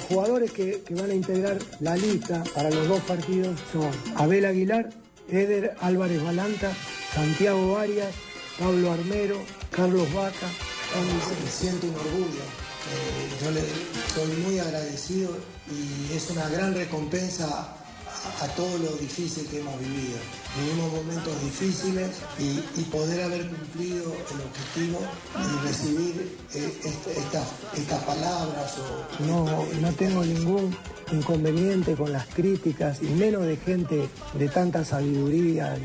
Los jugadores que, van a integrar la lista para los dos partidos son Abel Aguilar, Eder Álvarez Balanta, Santiago Arias, Pablo Armero, Carlos Vaca. Siento un orgullo. Eh, yo le soy muy agradecido y es una gran recompensa a, todo lo difícil que hemos vivido. Vivimos momentos difíciles y, poder haber cumplido el objetivo y recibir eh, est- estas, palabras. No, no tengo ningún inconveniente con las críticas y menos de gente de tanta sabiduría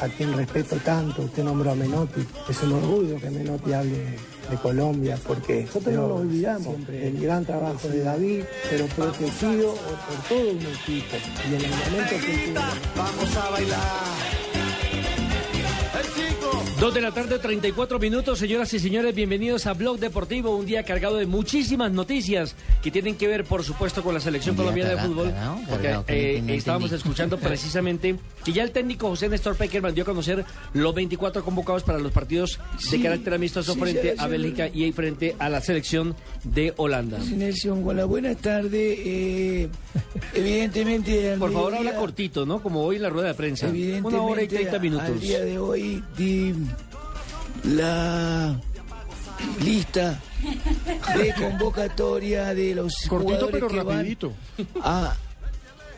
a quien respeto tanto. Usted nombró a Menotti. Es un orgullo que Menotti hable de Colombia porque nosotros no lo olvidamos el gran trabajo de David, pero protegido por todo un equipo. Y en el momento que tuvo- Vamos a bailar. Dos de la tarde, 34 minutos, señoras y señores, bienvenidos a Blog Deportivo, un día cargado de muchísimas noticias que tienen que ver, por supuesto, con la selección día colombiana de fútbol, cargado, porque cargado, eh, no estábamos escuchando precisamente que ya el técnico José Néstor Peckerman dio a conocer los 24 convocados para los partidos de carácter amistoso sí, frente sí, a sí. Bélgica y frente a la selección de Holanda. Sí, Nelson, con la buenas tardes. eh, evidentemente. al Por favor, mediodía- habla cortito, ¿no? Como hoy en la rueda de prensa. Evidentemente, Una hora y 30 Al minutos. día de hoy, di la lista de convocatoria de los Cortito, jugadores pero que van rapidito. a,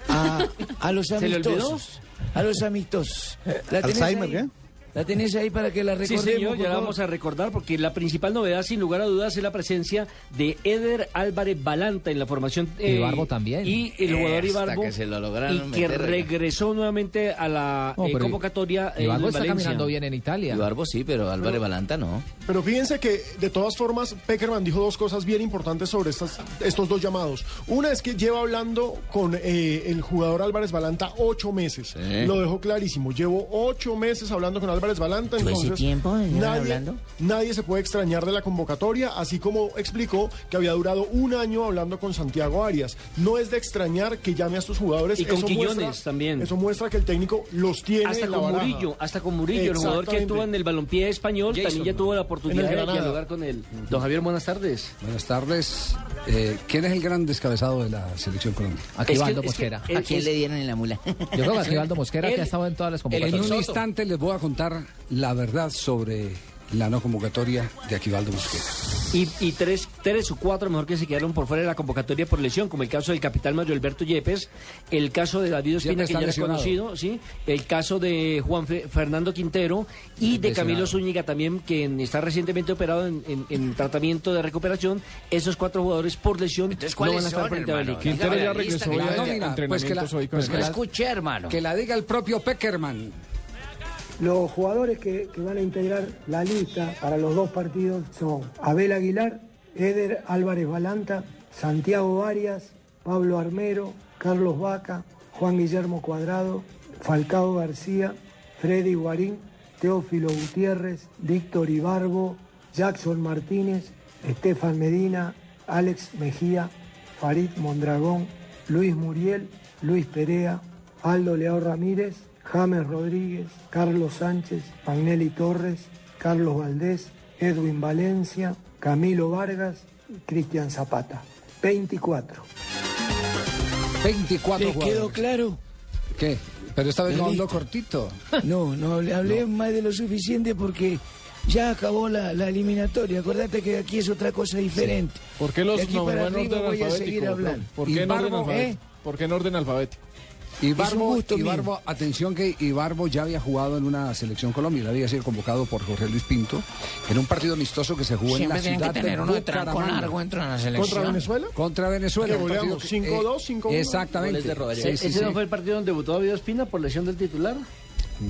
a, a los ¿Se le olvidó? amistosos. A los amistosos. ¿La tenés Alzheimer, ahí? ¿qué? ¿La tenés ahí para que la Sí, recordemos? señor, por ya la vamos a recordar porque la principal novedad, sin lugar a dudas, es la presencia de Eder Álvarez Balanta en la formación. eh, Ibarbo también. Y el jugador Ibarbo. que se lo lograron Y que meter. regresó nuevamente a la No, eh, pero convocatoria en Ibarbo está Valencia. caminando bien en Italia. Ibarbo sí, pero Álvarez Balanta no. Pero fíjense que de todas formas Peckerman dijo dos cosas bien importantes sobre estas, estos dos llamados. Una es que lleva hablando con eh, el jugador Álvarez Balanta ocho meses. Sí. Lo dejó clarísimo. Llevo ocho meses hablando con Álvarez Balanta. ¿Todo ese Entonces, tiempo nadie, hablando? nadie se puede extrañar de la convocatoria, así como explicó que había durado un año hablando con Santiago Arias. No es de extrañar que llame a estos jugadores. Y con Eso Quiñones muestra- también. Eso muestra que el técnico los tiene Hasta en la con baraja. Murillo, hasta con Murillo, el jugador que actúa en el balompié español, también ya tuvo la oportunidad En de Granada. dialogar con él. Don Javier, buenas tardes. Buenas tardes. Eh, ¿Quién es el gran descabezado de la selección colombiana? Aquí Es que- Valdo es que Mosquera. ¿A quién es- le dieron en la mula? Yo creo que aquí Valdo Mosquera, que ha estado en todas las En convocatorias. un instante les voy a contar la verdad sobre la no convocatoria de Aquivaldo Mosquera. Y, y tres, tres o cuatro mejor que se quedaron por fuera de la convocatoria por lesión, como el caso del capitán Mario Alberto Yepes, el caso de David Ospina, que ya es conocido, ¿sí? el caso de Juan Fe- Fernando Quintero y de. Camilo Zúñiga también, quien está recientemente operado en, en- en tratamiento de recuperación. Esos cuatro jugadores por lesión Entonces, no ¿cuáles van a estar son, frente a? Bélgica. Quintero ya regresó hoy que a pues que la- entrenamientos hoy con pues el que No la- escuché, hermano. Que la diga el propio Peckerman. Los jugadores que, que van a integrar la lista para los dos partidos son Abel Aguilar, Eder Álvarez Balanta, Santiago Arias, Pablo Armero, Carlos Vaca, Juan Guillermo Cuadrado, Falcao García, Freddy Guarín, Teófilo Gutiérrez, Víctor Ibarbo, Jackson Martínez, Estefan Medina, Alex Mejía, Farid Mondragón, Luis Muriel, Luis Perea, Aldo Leao Ramírez, James Rodríguez, Carlos Sánchez, Magnelli Torres, Carlos Valdés, Edwin Valencia, Camilo Vargas y Cristian Zapata. 24. 24 ¿Les quedó claro? ¿Qué? Pero esta vez no habló cortito. No, no, le hablé más de lo suficiente porque ya acabó la, la eliminatoria. Acordate que aquí es otra cosa diferente. ¿Por qué los De aquí nombró para en arriba orden voy a seguir hablando. ¿Por qué en orden Ibarbo, alfabético? ¿eh? ¿Por qué en orden alfabético? Ibarbo, Es un gusto Ibarbo, atención que Ibarbo ya había jugado en una selección Colombia, él había sido convocado por Jorge Luis Pinto en un partido amistoso que se jugó Siempre en la tienen que ciudad tener de uno tranco largo la selección. ¿Contra Venezuela? Contra Venezuela. Que un partido goleamos, que- 5-2, eh, 5-1. Exactamente. Goles de Rodríguez. Sí, sí, ¿Ese sí. no fue el partido donde debutó David Ospina por lesión del titular?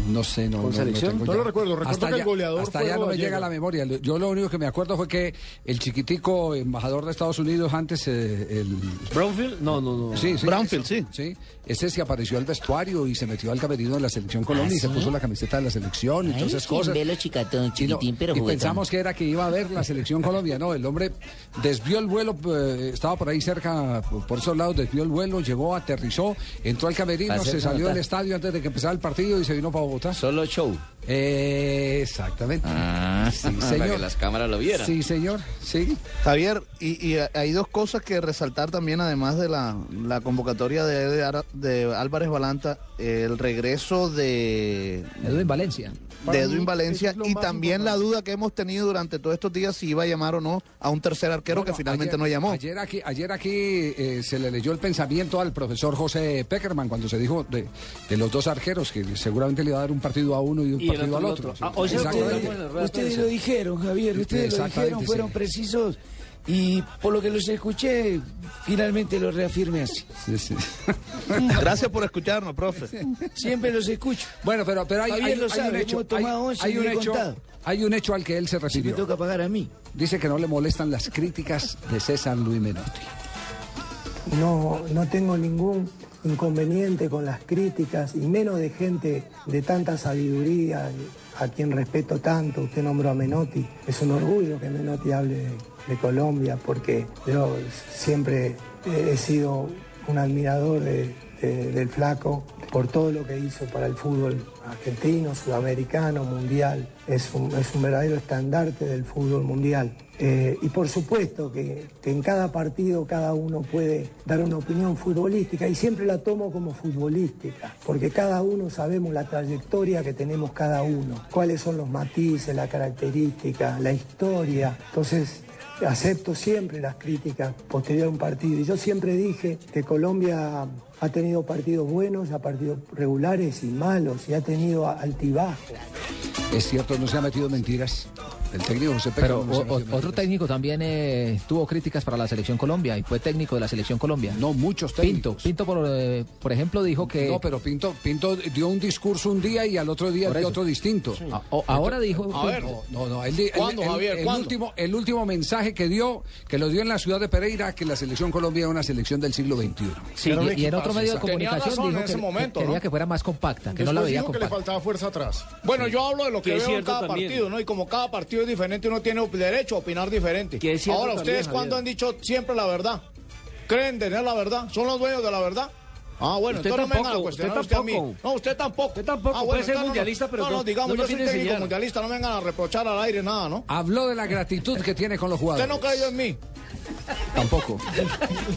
No sé, no, ¿Con no, selección? tengo No ya. lo recuerdo, recuerdo hasta que el allá- goleador Hasta allá no me llega la memoria. Yo lo único que me acuerdo fue que el chiquitico embajador de Estados Unidos antes, eh, el... ¿Brownfield? No, no, no. Sí, sí. Brownfield, ese- sí. Sí, ese se apareció al vestuario y se metió al camerino de la selección Colombia y se puso la camiseta de la selección y todas esas cosas. Velo chicatón, Y, no- chiquitín, pero y pensamos que era que iba a ver la selección Colombia. No, el hombre desvió el vuelo, eh, estaba por ahí cerca, por esos lados, desvió el vuelo, llegó, aterrizó, entró al camerino, se salió del estadio antes de que empezara el partido y se vino para Bogotá. Solo show. Eh, exactamente. Ah, Sí, para que las cámaras lo vieran. Sí, señor. Sí. Javier, y, y hay dos cosas que resaltar también, además de la, la convocatoria de, Ara- de Álvarez Balanta, el regreso de, Edwin Valencia. De Edwin Valencia es y también la duda que hemos tenido durante todos estos días si iba a llamar o no a un tercer arquero que finalmente ayer- no llamó. Ayer aquí, ayer aquí eh, se le leyó el pensamiento al profesor José Peckerman cuando se dijo de, de los dos arqueros que seguramente le iba a dar un partido a uno y un Y partido otro al otro. otro. Ah, Ustedes lo dijeron, Javier, ustedes lo dijeron, sí. fueron precisos y por lo que los escuché, finalmente lo reafirmé así. Sí, sí. Gracias por escucharnos, profe. Siempre los escucho. Bueno, pero, pero hay, hay- lo hay un hecho, hay- un hecho, hay un hecho al que él se Si me refirió. toca pagar a mí. Dice que no le molestan las críticas de César Luis Menotti. No, no tengo ningún inconveniente con las críticas y menos de gente de tanta sabiduría, a quien respeto tanto. Usted nombró a Menotti. Es un orgullo que Menotti hable de, de Colombia porque yo siempre he sido un admirador de- del flaco por todo lo que hizo para el fútbol argentino, sudamericano, mundial. Es un, es un verdadero estandarte del fútbol mundial. Eh, y por supuesto que, que en cada partido cada uno puede dar una opinión futbolística y siempre la tomo como futbolística, porque cada uno sabemos la trayectoria que tenemos cada uno, cuáles son los matices, la característica, la historia. Entonces, acepto siempre las críticas posterior a un partido. Y yo siempre dije que Colombia ha tenido partidos buenos, ha partidos regulares y malos, y ha tenido altibajos. Es cierto, no se ha metido mentiras. El técnico José Pero no o- otro técnico también eh, tuvo críticas para la selección Colombia y fue técnico de la selección Colombia. No, muchos Pinto, técnicos. Pinto por, eh, por ejemplo dijo que No, pero Pinto, Pinto dio un discurso un día y al otro día dio otro distinto. a- o- ahora dijo A ver, Pinto, No, no, ¿Cuándo, el, el- Javier? el ¿Cuándo? último, el último mensaje que dio, que lo dio en la ciudad de Pereira, que la selección Colombia es una selección del siglo XXI. sí, y, y en otro medio de comunicación dijo en ese que, momento, que quería ¿no? que fuera más compacta, que no la veía dijo que le compacta. faltaba fuerza atrás. Bueno, yo hablo de lo que, veo en cada también. partido, ¿no? Y como cada partido es diferente, uno tiene derecho a opinar diferente. Ahora, ¿ustedes cuándo han dicho siempre la verdad? ¿Creen tener la verdad? ¿Son los dueños de la verdad? Ah, bueno, Usted entonces no me vengan a tampoco, cuestionar usted usted a mí. tampoco. No, usted tampoco. Usted tampoco, Ah, puede ser mundialista, no, pero no, no- digamos, no yo soy técnico enseñar. mundialista, no me vengan a reprochar al aire nada, ¿no? Habló de la gratitud que tiene con los jugadores. Usted no creyó en mí. Tampoco.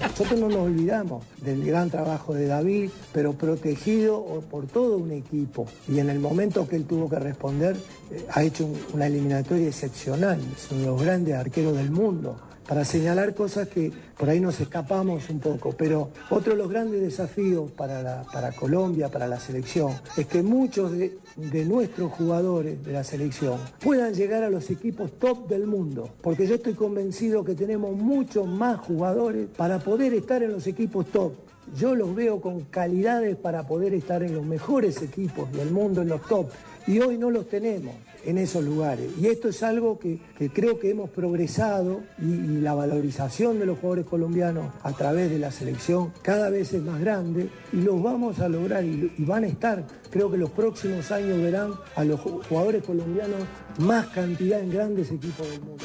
Nosotros no nos olvidamos del gran trabajo de David, pero protegido por todo un equipo. Y en el momento que él tuvo que responder, eh, ha hecho un- una eliminatoria excepcional. Es uno de los grandes arqueros del mundo. Para señalar cosas que por ahí nos escapamos un poco. Pero otro de los grandes desafíos para, Colombia, para la selección, es que muchos de, de nuestros jugadores de la selección puedan llegar a los equipos top del mundo. Porque yo estoy convencido que tenemos muchos más jugadores para poder estar en los equipos top. Yo los veo con calidades para poder estar en los mejores equipos del mundo, en los top. Y hoy no los tenemos en esos lugares. Y esto es algo que, creo que hemos progresado y, la valorización de los jugadores colombianos a través de la selección cada vez es más grande y los vamos a lograr y, van a estar. Creo que los próximos años verán a los ju- jugadores colombianos más cantidad en grandes equipos del mundo.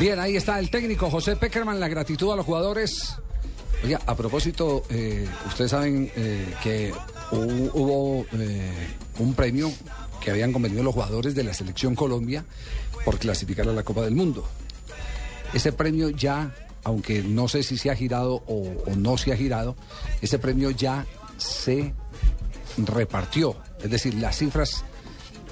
Bien, ahí está el técnico José Peckerman, la gratitud a los jugadores. Oiga, a propósito, eh, ustedes saben eh, que hu- hubo eh, un premio que habían convenido los jugadores de la selección Colombia por clasificar a la Copa del Mundo. Ese premio ya, aunque no sé si se ha girado o, o no se ha girado, ese premio ya se repartió. Es decir, las cifras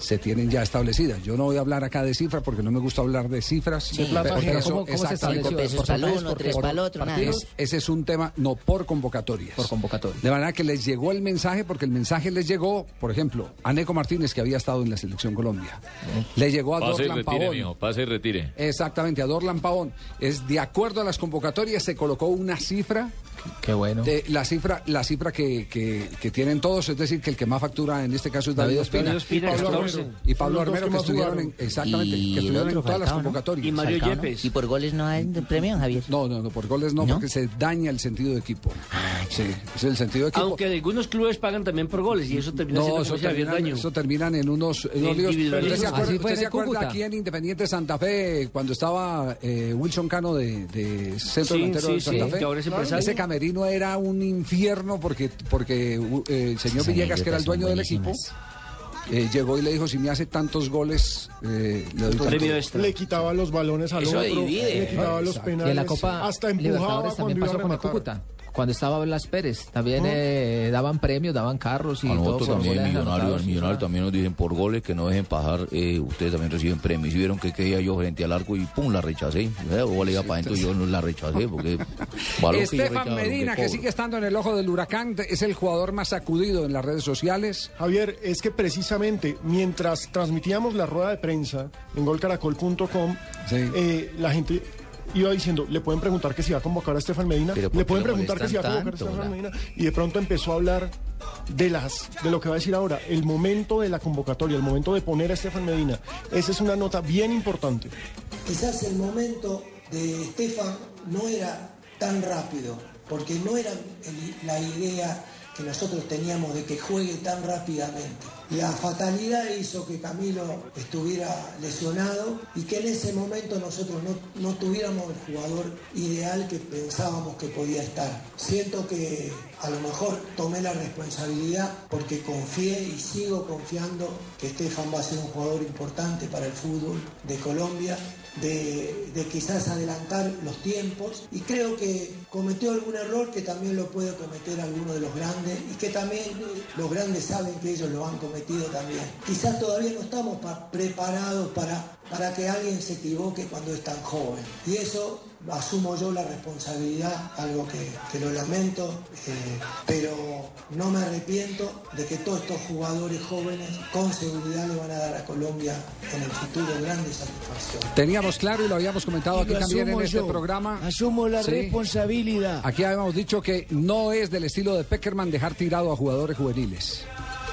se tienen ya establecidas. Yo no voy a hablar acá de cifras porque no me gusta hablar de cifras. Sí, pero eso- ¿cómo- cómo se estableció? Pesos para el uno, tres para el otro, nada. Ese es un tema, no por convocatorias. Por convocatorias. De manera que les llegó el mensaje, porque el mensaje les llegó, por ejemplo, a Neco Martínez, que había estado en la Selección Colombia. Le llegó a Pase y Dorlan retire, Pavón. mijo, pase y retire. Exactamente, a Dorlan Pavón. Es de acuerdo a las convocatorias, se colocó una cifra. Qué bueno. de la cifra, la cifra que, que- que tienen todos, es decir, que el que más factura en este caso es David, David Ospina. Ospina. Ospina, y Pablo 14. Armero, y Pablo Armero que que estuvieron en, exactamente, Y que estuvieron en todas las convocatorias. Y Mario Falcao, ¿no? Yepes. ¿Y por goles no hay premio, Javier? No, no, no, por goles no, ¿No? porque se daña el sentido de equipo. sí, es el sentido de equipo. Aunque algunos clubes pagan también por goles y eso termina No, siendo eso terminan, daño. eso terminan en unos, en unos líos. Individualismo. ¿Usted se acuerda, usted se aquí en Independiente Santa Fe cuando estaba eh, Wilson Cano de, de centro Sí, delantero sí, de Santa Fe? ahora es. Ese camerino era un infierno porque, porque eh, el señor Villegas, que era el dueño del equipo. Eh, llegó y le dijo, si me hace tantos goles, eh, le doy Premio tanto". extra. Le quitaba los balones al Eso otro, divide. le quitaba los Exacto. penales, hasta empujaba cuando también iba a pasó con el rematar. Cúcuta. Cuando estaba Blas Pérez, también eh, daban premios, daban carros y A todo nosotros por también, millonarios, millonarios también nos dicen por goles que no dejen pasar, eh, ustedes también reciben premios. Y vieron que quería yo frente al arco y pum, la rechacé. Eh, O le iba para adentro y yo no la rechacé porque... que Estefan Medina, que sigue estando en el ojo del huracán, es el jugador más sacudido en las redes sociales. Javier, es que precisamente mientras transmitíamos la rueda de prensa en golcaracol.com, Sí. eh, la gente iba diciendo, le pueden preguntar que si va a convocar a Estefan Medina, Pero ¿por le pueden preguntar que si va a convocar a Estefan? Medina, y de pronto empezó a hablar de las de lo que va a decir ahora, el momento de la convocatoria, el momento de poner a Estefan Medina. Esa es una nota bien importante. Quizás el momento de Estefan no era tan rápido, porque no era el- la idea que nosotros teníamos de que juegue tan rápidamente. La fatalidad hizo que Camilo estuviera lesionado y que en ese momento nosotros no, no tuviéramos el jugador ideal que pensábamos que podía estar. Siento que a lo mejor tomé la responsabilidad porque confié y sigo confiando que Estefan va a ser un jugador importante para el fútbol de Colombia de, quizás adelantar los tiempos y creo que cometió algún error que también lo puede cometer alguno de los grandes y que también los grandes saben que ellos lo han cometido también. Quizás todavía no estamos pa- preparados para, para que alguien se equivoque cuando es tan joven y eso asumo yo la responsabilidad, algo que, que lo lamento, eh, pero no me arrepiento de que todos estos jugadores jóvenes con seguridad le van a dar a Colombia en el futuro grandes satisfacciones. Teníamos claro y lo habíamos comentado Y aquí también en este yo. programa. Asumo la Sí. responsabilidad. Aquí habíamos dicho que no es del estilo de Peckerman dejar tirado a jugadores juveniles.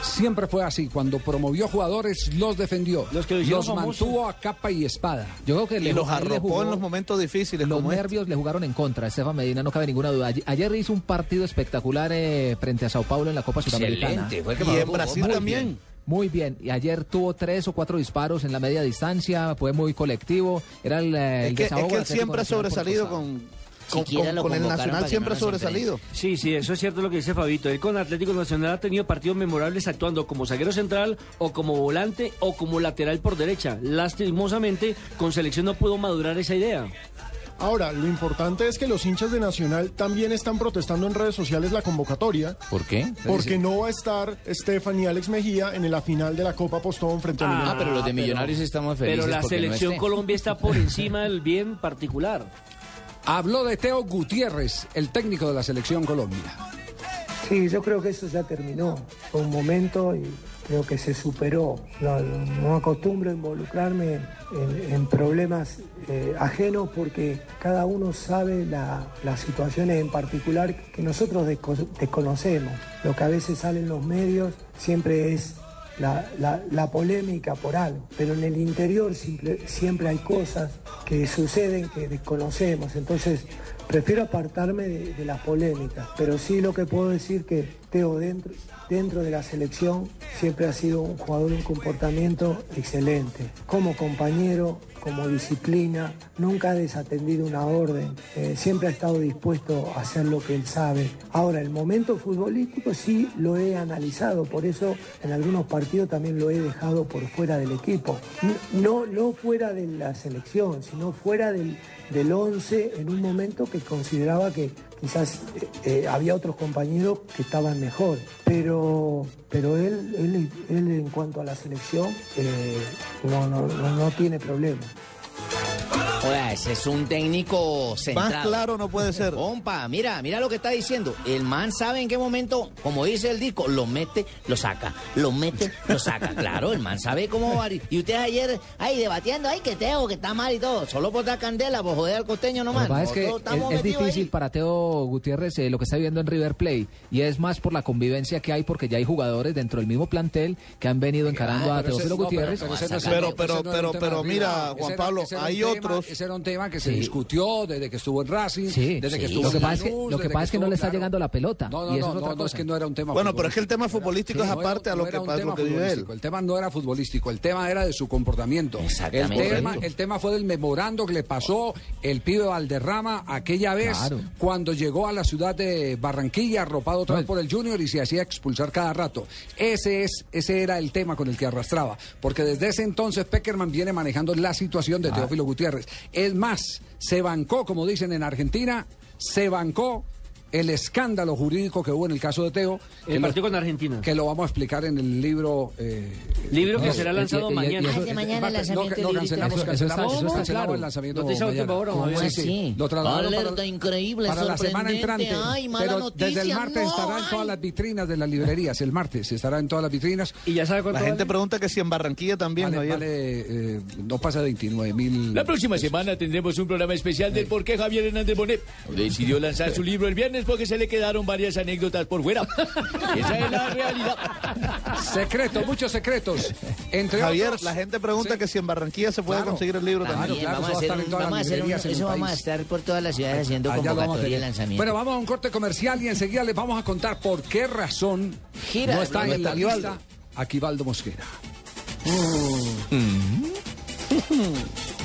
Siempre fue así. Cuando promovió jugadores, los defendió. Los que mantuvo a capa y espada. Yo creo que Y le, los arropó jugó- en los momentos difíciles. Los este. nervios le jugaron en contra. Estefan Medina, no cabe ninguna duda. Ayer, hizo un partido espectacular eh, frente a Sao Paulo en la Copa Sudamericana. Excelente, fue el que Y en Brasil muy también. bien. Muy bien. Y ayer tuvo tres o cuatro disparos en la media distancia. Fue muy colectivo. Era el, eh, el Es que, es que él siempre ha sobresalido con, con, Siquiera con- lo con el Nacional, siempre ha no sobresalido. Sí, sí, eso es cierto lo que dice Fabito. Él con Atlético Nacional ha tenido partidos memorables actuando como zaguero central o como volante o como lateral por derecha. Lastimosamente, con selección no pudo madurar esa idea. Ahora, lo importante es que los hinchas de Nacional también están protestando en redes sociales la convocatoria. ¿Por qué? Porque no va a estar Estefan y Alex Mejía en la final de la Copa Postón frente a Ah, Millonarios. Ah, pero los de Millonarios estamos felices Pero la no selección. Colombia está por encima del bien particular. Habló de Teo Gutiérrez, el técnico de la selección Colombia. Sí, yo creo que eso ya terminó. Fue un momento y creo que se superó. No, acostumbro a involucrarme en, problemas eh, ajenos porque cada uno sabe la- las situaciones en particular que nosotros desco- desconocemos. Lo que a veces sale en los medios siempre es la, la- la polémica por algo, pero en el interior siempre hay cosas que suceden que desconocemos. Entonces, prefiero apartarme de, de las polémicas, pero sí lo que puedo decir que Teo dentro, dentro de la selección siempre ha sido un jugador de un comportamiento excelente. Como compañero, como disciplina, nunca ha desatendido una orden, eh, siempre ha estado dispuesto a hacer lo que él sabe. Ahora, el momento futbolístico sí lo he analizado, por eso en algunos partidos también lo he dejado por fuera del equipo. No, no fuera de la selección, sino fuera del, del 11 en un momento que que consideraba que quizás eh, eh, había otros compañeros que estaban mejor. Pero, pero él, él, en cuanto a la selección eh, no, no, no, no tiene problema. Joder, ese es un técnico centrado. Más claro no puede ser. Compa, mira, mira lo que está diciendo. El man sabe en qué momento, como dice el disco, lo mete, lo saca. Lo mete, lo saca. Claro, el man sabe cómo va. Y ustedes ayer, ahí debatiendo, ay, que Teo, que está mal y todo. Solo por dar candela, por joder al costeño Lo nomás. que pasa es que difícil ahí. para Teo Gutiérrez eh, lo que está viviendo en River Plate y es más por la convivencia que hay porque ya hay jugadores dentro del mismo plantel que han venido encarando a pero ese- Teófilo Gutiérrez. pero no Pero, pero, pero, pero mira. Juan Ese era- Pablo, ese era tema-. Ese era un tema que se Sí. discutió desde que estuvo en Racing, Sí, desde que estuvo Lo que en pasa es que- lo que pasa es que no estuvo- le está claro. llegando la pelota, No, no, y eso no, es otra no, no, es que no era un tema Bueno, pero es que el tema futbolístico. es no aparte a no lo que, era un a tema lo que vive él. El tema no era futbolístico, el tema era de su comportamiento. El Exactamente. tema, el tema fue del memorando que le pasó el pibe Valderrama aquella vez Claro. cuando llegó a la ciudad de Barranquilla, arropado otra vez por el Junior y se hacía expulsar cada rato. Ese es, ese era el tema con el que arrastraba. Porque desde ese entonces Peckerman viene manejando la situación de Teófilo Gutiérrez. Es más, se bancó, como dicen en Argentina, se bancó el escándalo jurídico que hubo en el caso de Teo. El partido lo, con Argentina. que lo vamos a explicar en el libro. eh, Libro que no, será lanzado mañana. y eso- Ah, de mañana el no, lanzamiento no, librito. cancelamos, Eso- eso está- cancelamos, eso está cancelamos claro. el lanzamiento Noticia de mañana. Lo trasladaron Alerta para, increíble, para la semana entrante. Ay, mala pero noticia, desde el martes no, estará en todas las vitrinas de las librerías. El martes estará en todas las vitrinas. Y ya sabe La cuánto gente vale? pregunta que si en Barranquilla también, vale, eh, no pasa de 29 mil. La próxima semana tendremos un programa especial del por qué Javier Hernández Bonet decidió lanzar su libro el viernes porque se le quedaron varias anécdotas por fuera. Esa es la realidad. Secretos, muchos secretos. Entre Javier, otros, la gente pregunta Sí. que si en Barranquilla se puede Claro. conseguir el libro también. Bien, claro, vamos eso a va a hacer estar en un- todas vamos a hacer un- eso vamos a estar por todas las ciudades haciendo convocatoria y lanzamiento. Bueno, vamos a un corte comercial y enseguida les vamos a contar por qué razón Gira, no está en la lista Aquivaldo Mosquera.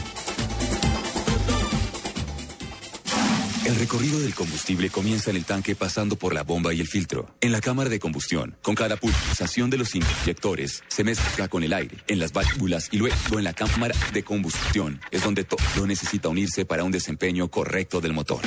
El recorrido del combustible comienza en el tanque pasando por la bomba y el filtro. En la cámara de combustión, con cada pulsación de los inyectores, se mezcla con el aire, en las válvulas y luego en la cámara de combustión. Es donde todo necesita unirse para un desempeño correcto del motor.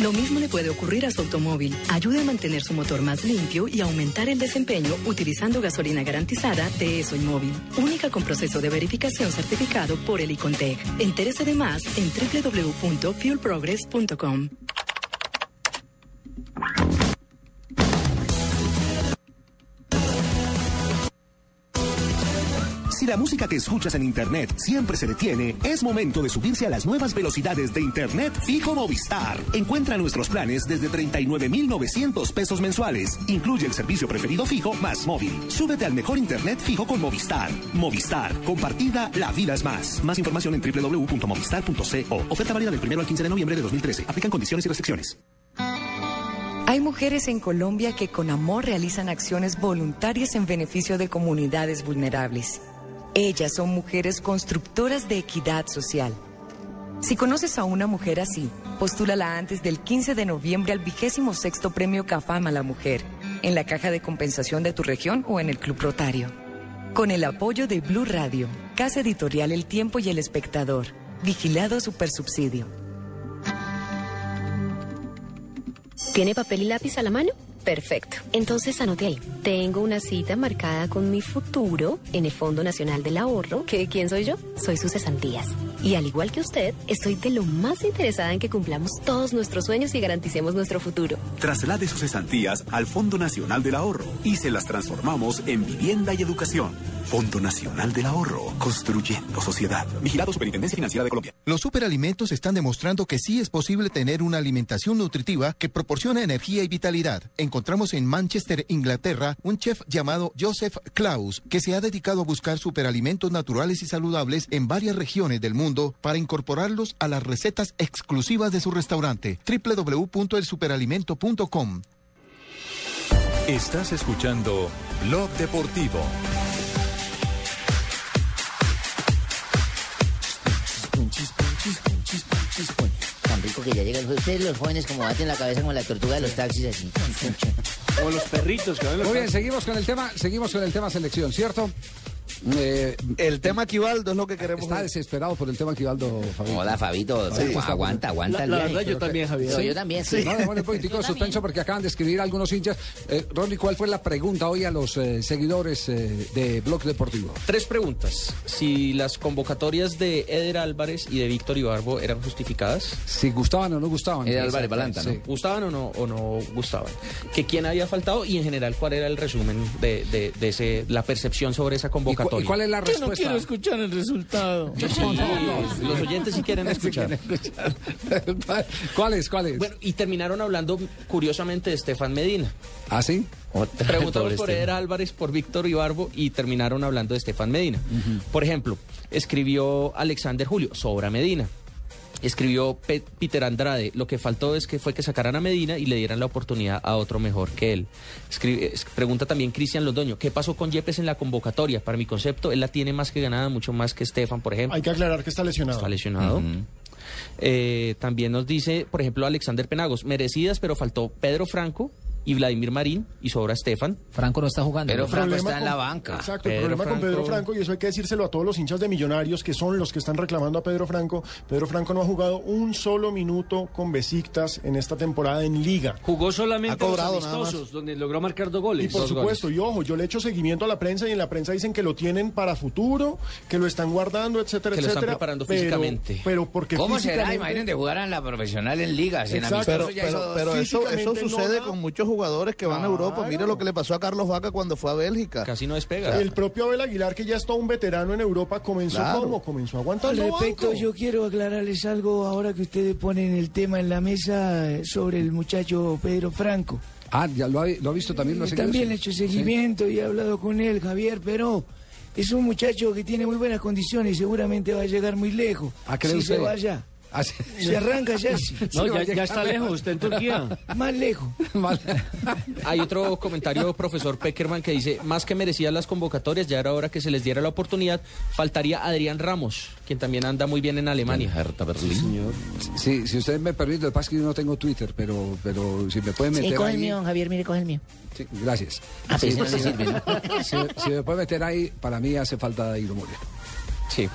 Lo mismo le puede ocurrir a su automóvil. Ayude a mantener su motor más limpio y aumentar el desempeño utilizando gasolina garantizada de ESO Móvil. Única con proceso de verificación certificado por el Icontec. Entérese de más en www.fuelprogress.com. Si la música que escuchas en Internet siempre se detiene, es momento de subirse a las nuevas velocidades de Internet fijo Movistar. Encuentra nuestros planes desde 39,900 pesos mensuales. Incluye el servicio preferido fijo más móvil. Súbete al mejor Internet fijo con Movistar. Movistar. Compartida, la vida es más. Más información en www.movistar.co. Oferta válida del 1 al 15 de noviembre de 2013. Aplican condiciones y restricciones. Hay mujeres en Colombia que con amor realizan acciones voluntarias en beneficio de comunidades vulnerables. Ellas son mujeres constructoras de equidad social. Si conoces a una mujer así, postúlala antes del 15 de noviembre al vigésimo sexto premio CAFAM a la mujer, en la caja de compensación de tu región o en el Club Rotario. Con el apoyo de Blue Radio, Casa Editorial El Tiempo y El Espectador. Vigilado Supersubsidio. ¿Tiene papel y lápiz a la mano? Perfecto. Entonces anote ahí. Tengo una cita marcada con mi futuro en el Fondo Nacional del Ahorro. ¿Que quién soy yo? Soy sus cesantías. Y al igual que usted, estoy de lo más interesada en que cumplamos todos nuestros sueños y garanticemos nuestro futuro. Traslade sus cesantías al Fondo Nacional del Ahorro y se las transformamos en vivienda y educación. Fondo Nacional del Ahorro, construyendo sociedad. Vigilado Superintendencia Financiera de Colombia. Los superalimentos están demostrando que sí es posible tener una alimentación nutritiva que proporciona energía y vitalidad. Encontramos en Manchester, Inglaterra, un chef llamado Joseph Klaus que se ha dedicado a buscar superalimentos naturales y saludables en varias regiones del mundo para incorporarlos a las recetas exclusivas de su restaurante. www.elsuperalimento.com Estás escuchando Blog Deportivo. Que ya llega el jueves. Ustedes los jóvenes como baten la cabeza como la tortuga de los taxis así. Como los perritos que ven los Muy bien, seguimos con el tema, seguimos con el tema selección, ¿cierto? Eh, el tema Quivaldo es lo que queremos. Está desesperado por el tema Quivaldo, Fabito. Hola, Fabito. Sí, Aguanta, aguanta, La- la verdad, yo también, Javier. Sí, yo también, sí. No, poquitico de suspenso porque acaban de escribir algunos hinchas. Eh, Ronnie, ¿cuál fue la pregunta hoy a los eh, seguidores eh, de Blog Deportivo? Tres preguntas. Si las convocatorias de Eder Álvarez y de Víctor Ibarbo eran justificadas. Si gustaban o no gustaban. Eder Álvarez Balanta, ¿no? sí. ¿Gustaban o no, o no gustaban? Que quién había faltado y en general cuál era el resumen de, de- de ese, la percepción sobre esa convocatoria. Y cuál es la Yo no respuesta? quiero escuchar el resultado. Sí, los oyentes sí quieren escuchar. ¿Cuáles, cuáles? Bueno, y terminaron hablando curiosamente de Estefan Medina. ¿Ah, sí? Preguntamos por. Eder Álvarez, por Víctor Ibarbo y terminaron hablando de Estefan Medina. Por ejemplo, escribió Alexander Julio, sobra Medina. Escribió Pe- Peter Andrade, lo que faltó es que fue que sacaran a Medina y le dieran la oportunidad a otro mejor que él. Escribe- es- pregunta también Cristian Londoño, ¿qué pasó con Yepes en la convocatoria? Para mi concepto, él la tiene más que ganada, mucho más que Estefan, por ejemplo. Hay que aclarar que está lesionado. Está lesionado. Eh, también nos dice, por ejemplo, Alexander Penagos, merecidas, pero faltó Pedro Franco y Vladimir Marín y sobra Estefan. Franco no está jugando. Pero Franco está en la banca. Exacto, el problema con Pedro Franco, y eso hay que decírselo a todos los hinchas de Millonarios, que son los que están reclamando a Pedro Franco. Pedro Franco no ha jugado un solo minuto con Besiktas en esta temporada en Liga. Jugó solamente los amistosos, donde logró marcar dos goles. Y por supuesto, y ojo, yo le echo seguimiento a la prensa y en la prensa dicen que lo tienen para futuro, que lo están guardando, etcétera, Que lo están etcétera. preparando pero- físicamente. Pero porque ¿Cómo será? físicamente- Imagínate jugar en la profesional en ligas, en Exacto. amistosos Pero, ya pero, pero eso, eso físicamente no sucede con muchos jugadores que van a Europa. Mire lo que le pasó a Carlos Vaca cuando fue a Bélgica. Casi no despega. El propio Abel Aguilar, que ya es todo un veterano en Europa, comenzó Claro. como comenzó Al aguantando respecto, banco. yo quiero aclararles algo ahora que ustedes ponen el tema en la mesa eh, sobre el muchacho Pedro Franco. Ah, ya lo ha, lo ha visto también. Lo ha Eh, También he hecho seguimiento y he hablado con él, Javier, pero es un muchacho que tiene muy buenas condiciones y seguramente va a llegar muy lejos. ¿Ah, cree si usted? se vaya. Sí. Se arranca ya. sí. No, Sí, ya, está lejos. está en Turquía. Más lejos. Hay otro comentario, profesor Peckerman, que dice, más que merecían las convocatorias, ya era hora que se les diera la oportunidad, faltaría Adrián Ramos, quien también anda muy bien en Alemania. Sí, si ustedes me permiten, lo que pasa es que yo no tengo Twitter, pero, pero si me pueden Sí, meter el ahí... mío, don Javier, mire, coge el mío. Sí, gracias. Ah, si me puede meter ahí, para mí hace falta Dairo Moreno. Sí,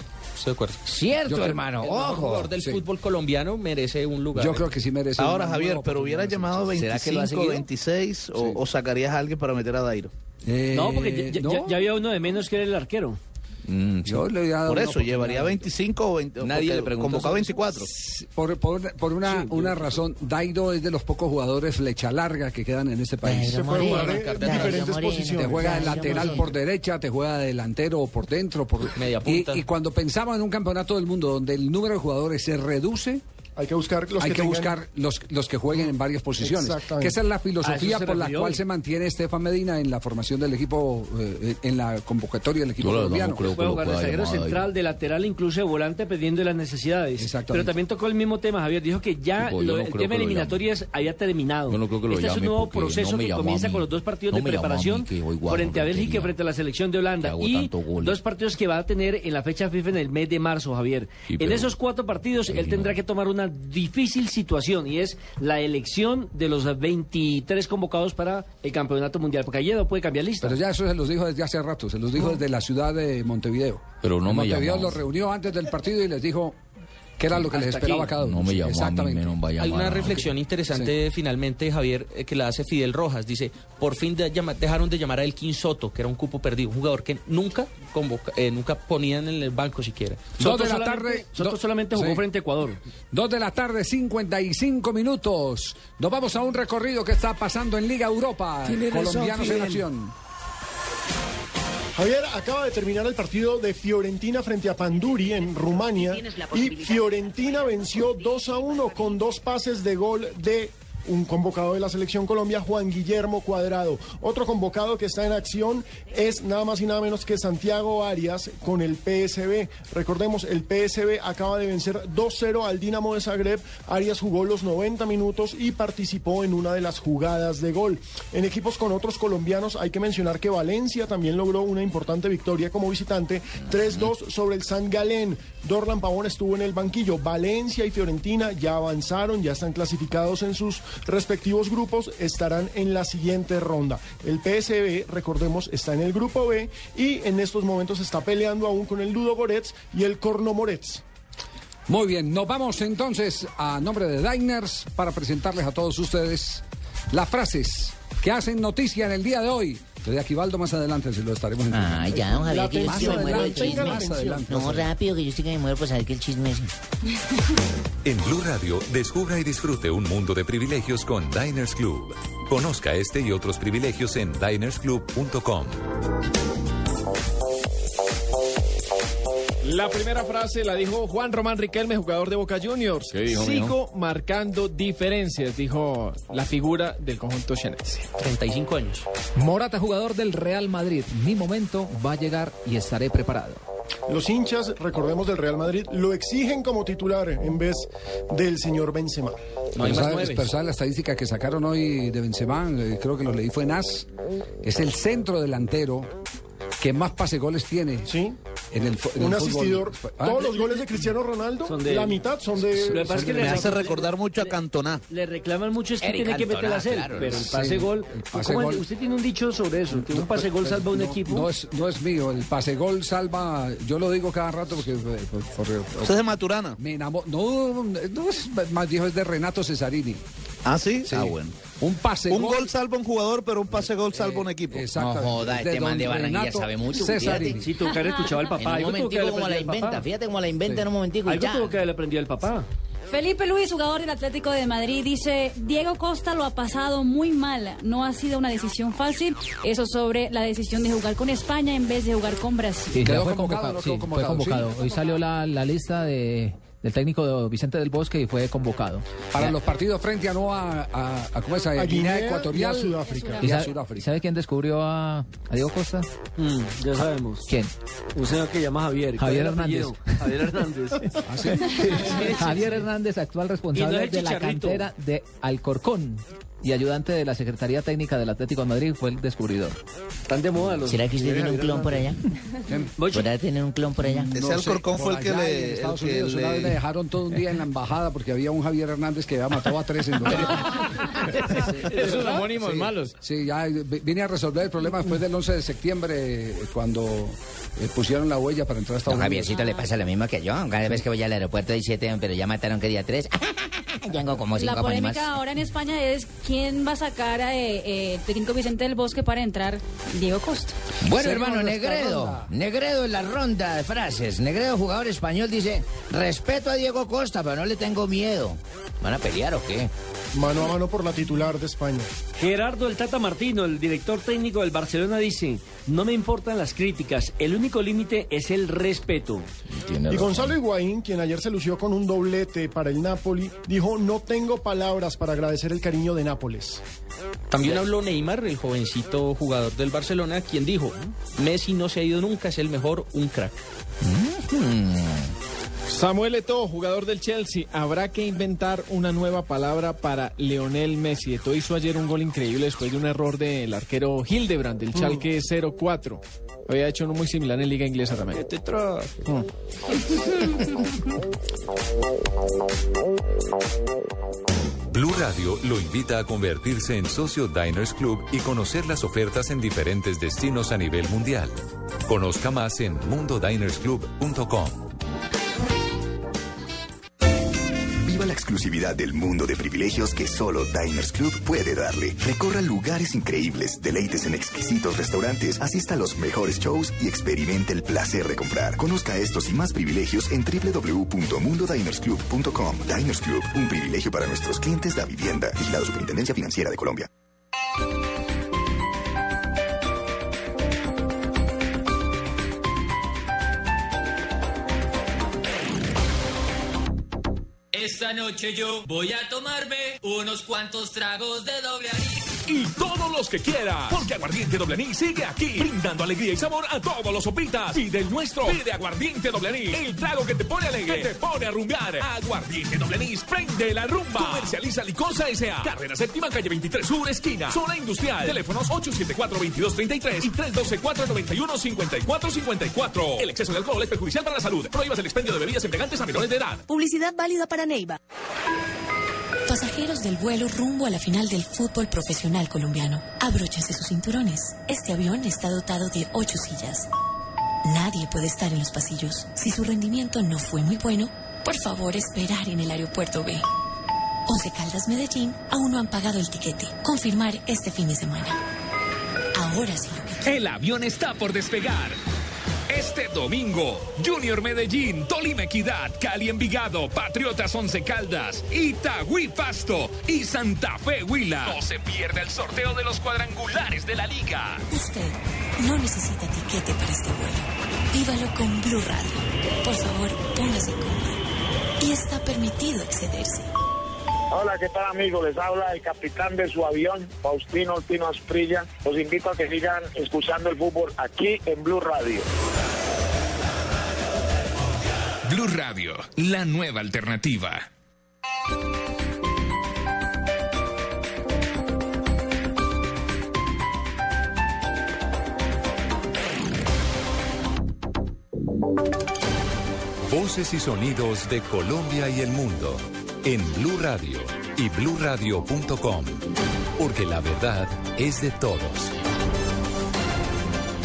estoy de acuerdo. Cierto, Yo creo- hermano, El ojo. jugador del Sí. fútbol colombiano merece un lugar. Yo creo que sí merece. Ahora, Javier, pero hubiera llamado ¿Será que lo ha 25, seguido? 26 o, o sacarías a alguien para meter a Dairo. Eh, No, porque ya, ya- no, ya había uno de menos que era el arquero. Yo le había dado Por una eso, llevaría 25 o 20. Nadie le preguntó Convocaba sobre 24. Por, por, por una, una razón, Dairo es de los pocos jugadores flecha larga que quedan en este país. Se puede jugar Moreno, en- diferentes posiciones. Te juega de lateral Moreno. por derecha, te juega de delantero o por dentro. Por... Media Y, punta. y cuando pensaba en un campeonato del mundo donde el número de jugadores se reduce, Hay que buscar los hay que, tengan- buscar los, los que jueguen en varias posiciones. Que esa es la ¿A filosofía por la cual hoy? se mantiene Estefan Medina en la formación del equipo, eh, en la convocatoria del equipo colombiano. Puede jugar de zaguero ahí. central, de lateral, incluso de volante, dependiendo de las necesidades. Pero también tocó el mismo tema, Javier. Dijo que ya lo- no el tema eliminatorias había terminado. Yo no creo que lo este es un nuevo proceso que comienza con los dos partidos No de preparación frente a Bélgica y frente a la selección de Holanda. Y dos partidos que va a tener en la fecha FIFA en el mes de marzo, Javier. En esos cuatro partidos, él tendrá que tomar una difícil situación y es la elección de los 23 convocados para el campeonato mundial. Porque ayer no puede cambiar lista. Pero ya eso se los dijo desde hace rato, se los dijo desde la ciudad de Montevideo. Pero no En me Montevideo llamó. los reunió antes del partido y les dijo qué era lo que les esperaba aquí. cada uno. No me llamó a mí, Exactamente. a Hay una a- reflexión interesante finalmente, Javier, eh, que la hace Fidel Rojas. Dice, por fin de llama- dejaron de llamar a Elkin Soto, que era un cupo perdido, un jugador que nunca convoca, eh, nunca ponían en el banco siquiera. Dos de la tarde. Soto do- solamente jugó sí. frente a Ecuador. Dos de la tarde, 55 minutos. Nos vamos a un recorrido que está pasando en Liga Europa. Tiene razón, Colombianos en acción. Javier, acaba de terminar el partido de Fiorentina frente a Panduri en Rumania y Fiorentina venció 2 a 1 con dos pases de gol de un convocado de la selección Colombia, Juan Guillermo Cuadrado. Otro convocado que está en acción es nada más y nada menos que Santiago Arias con el PSB. Recordemos, el PSB acaba de vencer 2-0 al Dinamo de Zagreb. Arias jugó los 90 minutos y participó en una de las jugadas de gol. En equipos con otros colombianos hay que mencionar que Valencia también logró una importante victoria como visitante, 3-2 sobre el San Galén. Dorlan Pavón estuvo en el banquillo. Valencia y Fiorentina ya avanzaron, ya están clasificados en sus respectivos grupos estarán en la siguiente ronda. El PSB, recordemos, está en el grupo B y en estos momentos está peleando aún con el Ludo Goretz y el Corno Moretz. Muy bien, nos vamos entonces a nombre de Diners para presentarles a todos ustedes las frases que hacen noticia en el día de hoy. Lo de Aquivaldo más adelante se lo estaremos Ah, ya, Javier, que yo sí me muero adelante, chisme. más adelante. No, rápido, que yo sí que me muero por saber que el chisme es... En Blue Radio, descubra y disfrute un mundo de privilegios con Diners Club. Conozca este y otros privilegios en dinersclub.com. La primera frase la dijo Juan Román Riquelme, jugador de Boca Juniors. ¿Qué dijo, Sigo marcando diferencias, dijo la figura del conjunto xenense. 35 años. Morata, jugador del Real Madrid. Mi momento va a llegar y estaré preparado. Los hinchas, recordemos del Real Madrid, lo exigen como titular en vez del señor Benzema. ¿sabes- pero ¿sabes la estadística que sacaron hoy de Benzema? Eh, Creo que lo leí fue NAS. Es el centro delantero que más pase goles tiene. Sí. En el, fu- en Un el fútbol. asistidor. Ah, Todos los goles de Cristiano Ronaldo, Son de la mitad son de. Lo que pasa es que Me le hace recordar mucho a Cantona. Le reclaman mucho es que Eric tiene que Cantona, meterlas él, claro. pero el Sí, pase gol, el pase ¿cómo es? gol. usted tiene un dicho sobre eso, que un pase gol salva un no, equipo. No es, no es mío, el pase gol salva, yo lo digo cada rato porque... eh, por- Eso es de Maturana. me enamo- no, no es más viejo, es de Renato Cesarini. Ah, sí. Sí. Ah, bueno. Un pase Un gol salva un jugador, pero un pase gol salva Eh, un equipo. Exacto. No joda, este man de Barranquilla sabe mucho, Cesarini. Sí, tuvo que haber escuchado al En papá. un tuvo que momentico como la inventa, fíjate cómo la inventa en un momentico y Algo ya. tuvo que haber aprendido el papá. Felipe Luis, jugador del Atlético de Madrid, dice, Diego Costa lo ha pasado muy mal, no ha sido una decisión fácil, eso sobre la decisión de jugar con España en vez de jugar con Brasil. Sí, ya ¿Quedó fue convocado, sí, fue convocado? convocado. Hoy salió la, la lista de, del técnico de Vicente del Bosque y fue convocado. Para los partidos frente a no a, a, a- ¿cómo es? A A Guinea, Guinea Ecuatorial y a Sudáfrica. ¿Y sabe, Sudáfrica. sabe quién descubrió a, a Diego Costa? Mm, ya sabemos. ¿Quién? Un señor que llama Javier. ¿Cuál Javier Hernández. Javier Hernández. ¿Ah, sí? Javier Hernández, actual no responsable de la cantera de Alcorcón y ayudante de la Secretaría Técnica del Atlético de Madrid, fue el descubridor. Están de moda los. ¿Será que usted tiene un clon por allá? ¿Podrá tener un clon por allá? Ese Alcorcón fue el que le. en Estados que Unidos una le- vez me dejaron todo un día en la embajada porque había un Javier Hernández que había matado a tres en Esos homónimos Sí, malos. Sí, ya vi- vine a resolver el problema después del 11 de septiembre, eh, cuando eh, pusieron la huella para entrar a Estados Unidos. Javiercito le pasa lo mismo que yo. Cada vez que voy al aeropuerto hay siete, pero ya mataron que día tres. Tengo como cinco La polémica ahora en España es quién va a sacar a, eh, eh, el técnico Vicente del Bosque para entrar Diego Costa. Bueno, hermano, Negredo. ronda. Negredo en la ronda de frases. Negredo, jugador español, dice: Respeto a Diego Costa, pero no le tengo miedo. ¿Van a pelear o qué? Mano a mano por la titular de España. Gerardo el Tata Martino, el director técnico del Barcelona, dice: No me importan las críticas, el único límite es el respeto. Y Gonzalo Higuaín, quien ayer se lució con un doblete para el Napoli, dijo, no tengo palabras para agradecer el cariño de Nápoles. También habló Neymar, el jovencito jugador del Barcelona, quien dijo, Messi no se ha ido nunca, es el mejor, un crack. Samuel Eto'o, jugador del Chelsea, habrá que inventar una nueva palabra para Leonel Messi. Eto'o hizo ayer un gol increíble después de un error del arquero Hildebrand, del Schalke 04. Había hecho uno muy similar en Liga Inglesa también. Mm. Blue Radio lo invita a convertirse en socio Diners Club y conocer las ofertas en diferentes destinos a nivel mundial. Conozca más en mundodinersclub.com. la exclusividad del mundo de privilegios que solo Diners Club puede darle. Recorra lugares increíbles, deleites en exquisitos restaurantes, asista a los mejores shows y experimente el placer de comprar. Conozca estos y más privilegios en www.mundodinersclub.com. Diners Club, un privilegio para nuestros clientes de vivienda. Vigilado Superintendencia Financiera de Colombia. Esta noche yo voy a tomarme unos cuantos tragos de doble. Y todos los que quieras, porque Aguardiente Doble Anís sigue aquí, brindando alegría y sabor a todos los sopitas. Pide el nuestro, pide Aguardiente Doble Anís, el trago que te pone alegre, que te pone a rumbear. Aguardiente Doble Anís, prende la rumba. Comercializa Licosa S.A. Carrera Séptima, calle 23 Sur, esquina, zona industrial. Teléfonos 874-2233 y 312-491-5454. El exceso de alcohol es perjudicial para la salud. Prohíbas el expendio de bebidas embriagantes a menores de edad. Publicidad válida para Neiva. Pasajeros del vuelo rumbo a la final del fútbol profesional colombiano. Abróchense sus cinturones. Este avión está dotado de ocho sillas. Nadie puede estar en los pasillos. Si su rendimiento no fue muy bueno, por favor esperar en el aeropuerto B. Once Caldas Medellín aún no han pagado el tiquete. Confirmar este fin de semana. Ahora sí lo que El avión está por despegar. Este domingo, Junior Medellín, Tolima Equidad, Cali Envigado, Patriotas Once Caldas, Itagüí Pasto y Santa Fe Huila. No se pierda el sorteo de los cuadrangulares de la liga. Usted no necesita tiquete para este vuelo. Vívalo con Blue Radio. Por favor, póngase cómodo. Y está permitido excederse. Hola, ¿qué tal amigos? Les habla el capitán de su avión, Faustino Altino Asprilla. Los invito a que sigan escuchando el fútbol aquí en Blue Radio. Blue Radio, la nueva alternativa. Voces y sonidos de Colombia y el mundo en Blue Radio y bluradio.com, porque la verdad es de todos.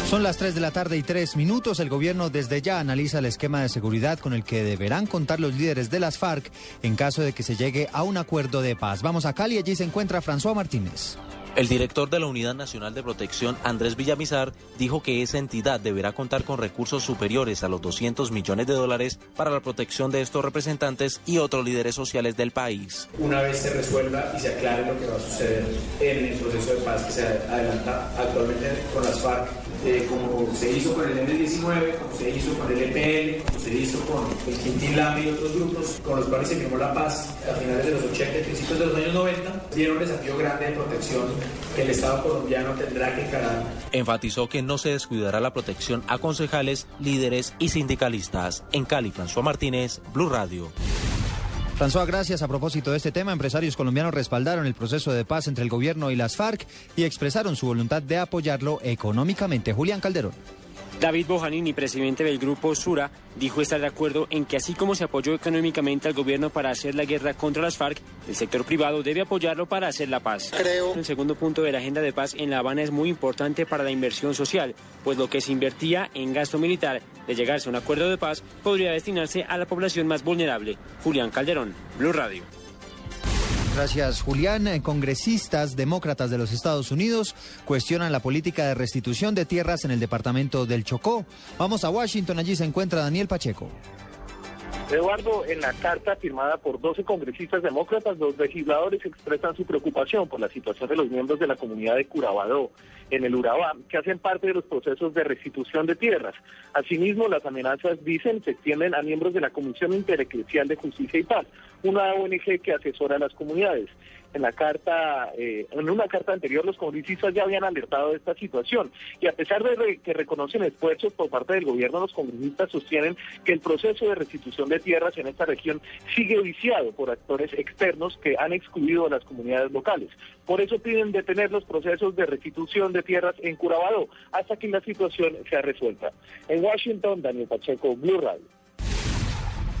Son las 3 de la tarde y 3 minutos. El gobierno desde ya analiza el esquema de seguridad con el que deberán contar los líderes de las FARC en caso de que se llegue a un acuerdo de paz. Vamos a Cali, allí se encuentra François Martínez. El director de la Unidad Nacional de Protección, Andrés Villamizar, dijo que esa entidad deberá contar con recursos superiores a los 200 millones de dólares para la protección de estos representantes y otros líderes sociales del país. Una vez se resuelva y se aclare lo que va a suceder en el proceso de paz que se adelanta actualmente con las FARC, eh, como se hizo con el M-19, como se hizo con el EPL, como se hizo con el Quintín Lame y otros grupos con los cuales se firmó la paz a finales de los 80 y principios de los años 90, tiene un desafío grande de protección que el Estado colombiano tendrá que encarar. Enfatizó que no se descuidará la protección a concejales, líderes y sindicalistas. En Cali, François Martínez, Blue Radio. François, gracias. A propósito de este tema, empresarios colombianos respaldaron el proceso de paz entre el gobierno y las FARC y expresaron su voluntad de apoyarlo económicamente. Julián Calderón. David Bojanini, presidente del grupo Sura, dijo estar de acuerdo en que así como se apoyó económicamente al gobierno para hacer la guerra contra las FARC, el sector privado debe apoyarlo para hacer la paz. Creo. El segundo punto de la agenda de paz en La Habana es muy importante para la inversión social, pues lo que se invertía en gasto militar de llegarse a un acuerdo de paz podría destinarse a la población más vulnerable. Julián Calderón, Blue Radio. Gracias, Julián. Eh, Congresistas demócratas de los Estados Unidos cuestionan la política de restitución de tierras en el departamento del Chocó. Vamos a Washington, allí se encuentra Daniel Pacheco. Eduardo, en la carta firmada por 12 congresistas demócratas, los legisladores expresan su preocupación por la situación de los miembros de la comunidad de Curabadó en el Urabá, que hacen parte de los procesos de restitución de tierras. Asimismo, las amenazas, dicen, se extienden a miembros de la Comisión Intereclesial de Justicia y Paz, una ONG que asesora a las comunidades en la carta, eh, en una carta anterior los congresistas ya habían alertado de esta situación y a pesar de que reconocen esfuerzos por parte del gobierno, los congresistas sostienen que el proceso de restitución de tierras en esta región sigue viciado por actores externos que han excluido a las comunidades locales. Por eso piden detener los procesos de restitución de tierras en Curabado hasta que la situación sea resuelta. En Washington, Daniel Pacheco, Blue Radio.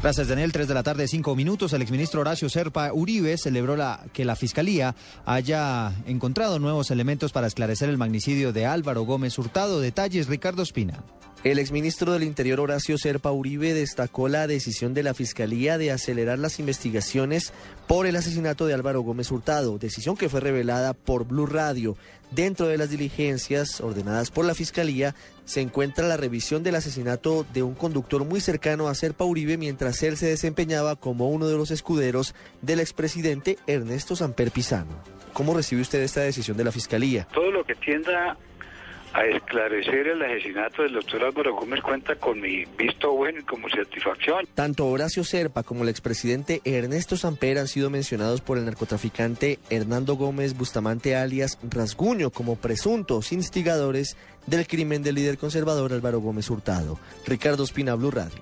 Gracias, Daniel. Tres de la tarde, cinco minutos. El exministro Horacio Serpa Uribe celebró que la Fiscalía haya encontrado nuevos elementos para esclarecer el magnicidio de Álvaro Gómez Hurtado. Detalles, Ricardo Espina. El exministro del Interior Horacio Serpa Uribe destacó la decisión de la Fiscalía de acelerar las investigaciones por el asesinato de Álvaro Gómez Hurtado, decisión que fue revelada por Blue Radio. Dentro de las diligencias ordenadas por la Fiscalía se encuentra la revisión del asesinato de un conductor muy cercano a Serpa Uribe mientras él se desempeñaba como uno de los escuderos del expresidente Ernesto Samper Pizano. ¿Cómo recibe usted esta decisión de la Fiscalía? Todo lo que tienda a esclarecer el asesinato del doctor Álvaro Gómez cuenta con mi visto bueno y como satisfacción. Tanto Horacio Serpa como el expresidente Ernesto Samper han sido mencionados por el narcotraficante Hernando Gómez Bustamante alias Rasguño como presuntos instigadores del crimen del líder conservador Álvaro Gómez Hurtado. Ricardo Espina, Blue Radio.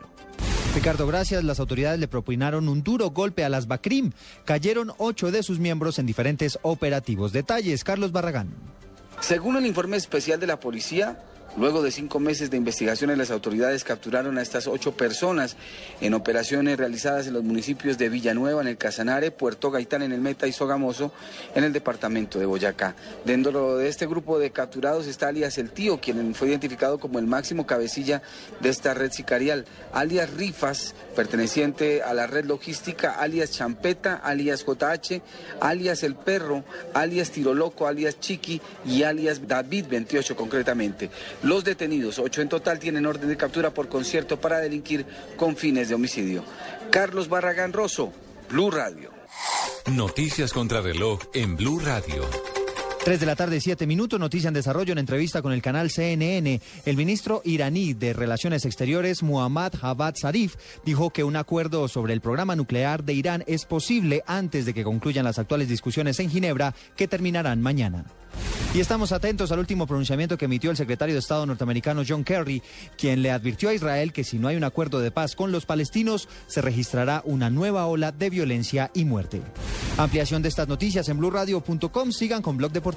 Ricardo, gracias. Las autoridades le propinaron un duro golpe a las BACRIM. Cayeron ocho de sus miembros en diferentes operativos. Detalles, Carlos Barragán. Según un informe especial de la policía, Luego de cinco meses de investigaciones, las autoridades capturaron a estas ocho personas en operaciones realizadas en los municipios de Villanueva, en el Casanare, Puerto Gaitán, en el Meta y Sogamoso, en el departamento de Boyacá. Dentro de este grupo de capturados está alias El Tío, quien fue identificado como el máximo cabecilla de esta red sicarial, alias Rifas, perteneciente a la red logística, alias Champeta, alias JH, alias El Perro, alias Tiro Loco, alias Chiqui y alias David 28 concretamente. Los detenidos, ocho en total, tienen orden de captura por concierto para delinquir con fines de homicidio. Carlos Barragán Rosso, Blue Radio. Noticias contra reloj en Blue Radio. 3 de la tarde, 7 minutos. Noticia en desarrollo en entrevista con el canal CNN. El ministro iraní de Relaciones Exteriores, Muhammad Javad Zarif, dijo que un acuerdo sobre el programa nuclear de Irán es posible antes de que concluyan las actuales discusiones en Ginebra, que terminarán mañana. Y estamos atentos al último pronunciamiento que emitió el secretario de Estado norteamericano John Kerry, quien le advirtió a Israel que si no hay un acuerdo de paz con los palestinos, se registrará una nueva ola de violencia y muerte. Ampliación de estas noticias en blurradio.com. Sigan con Blog Deportivo.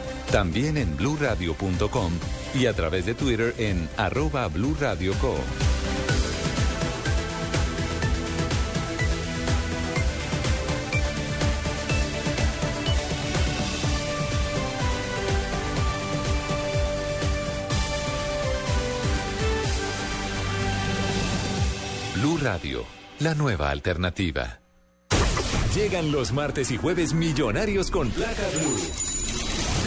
También en bluradio.com y a través de Twitter en arroba blurradioco. Blue Radio, la nueva alternativa. Llegan los martes y jueves millonarios con placa blue.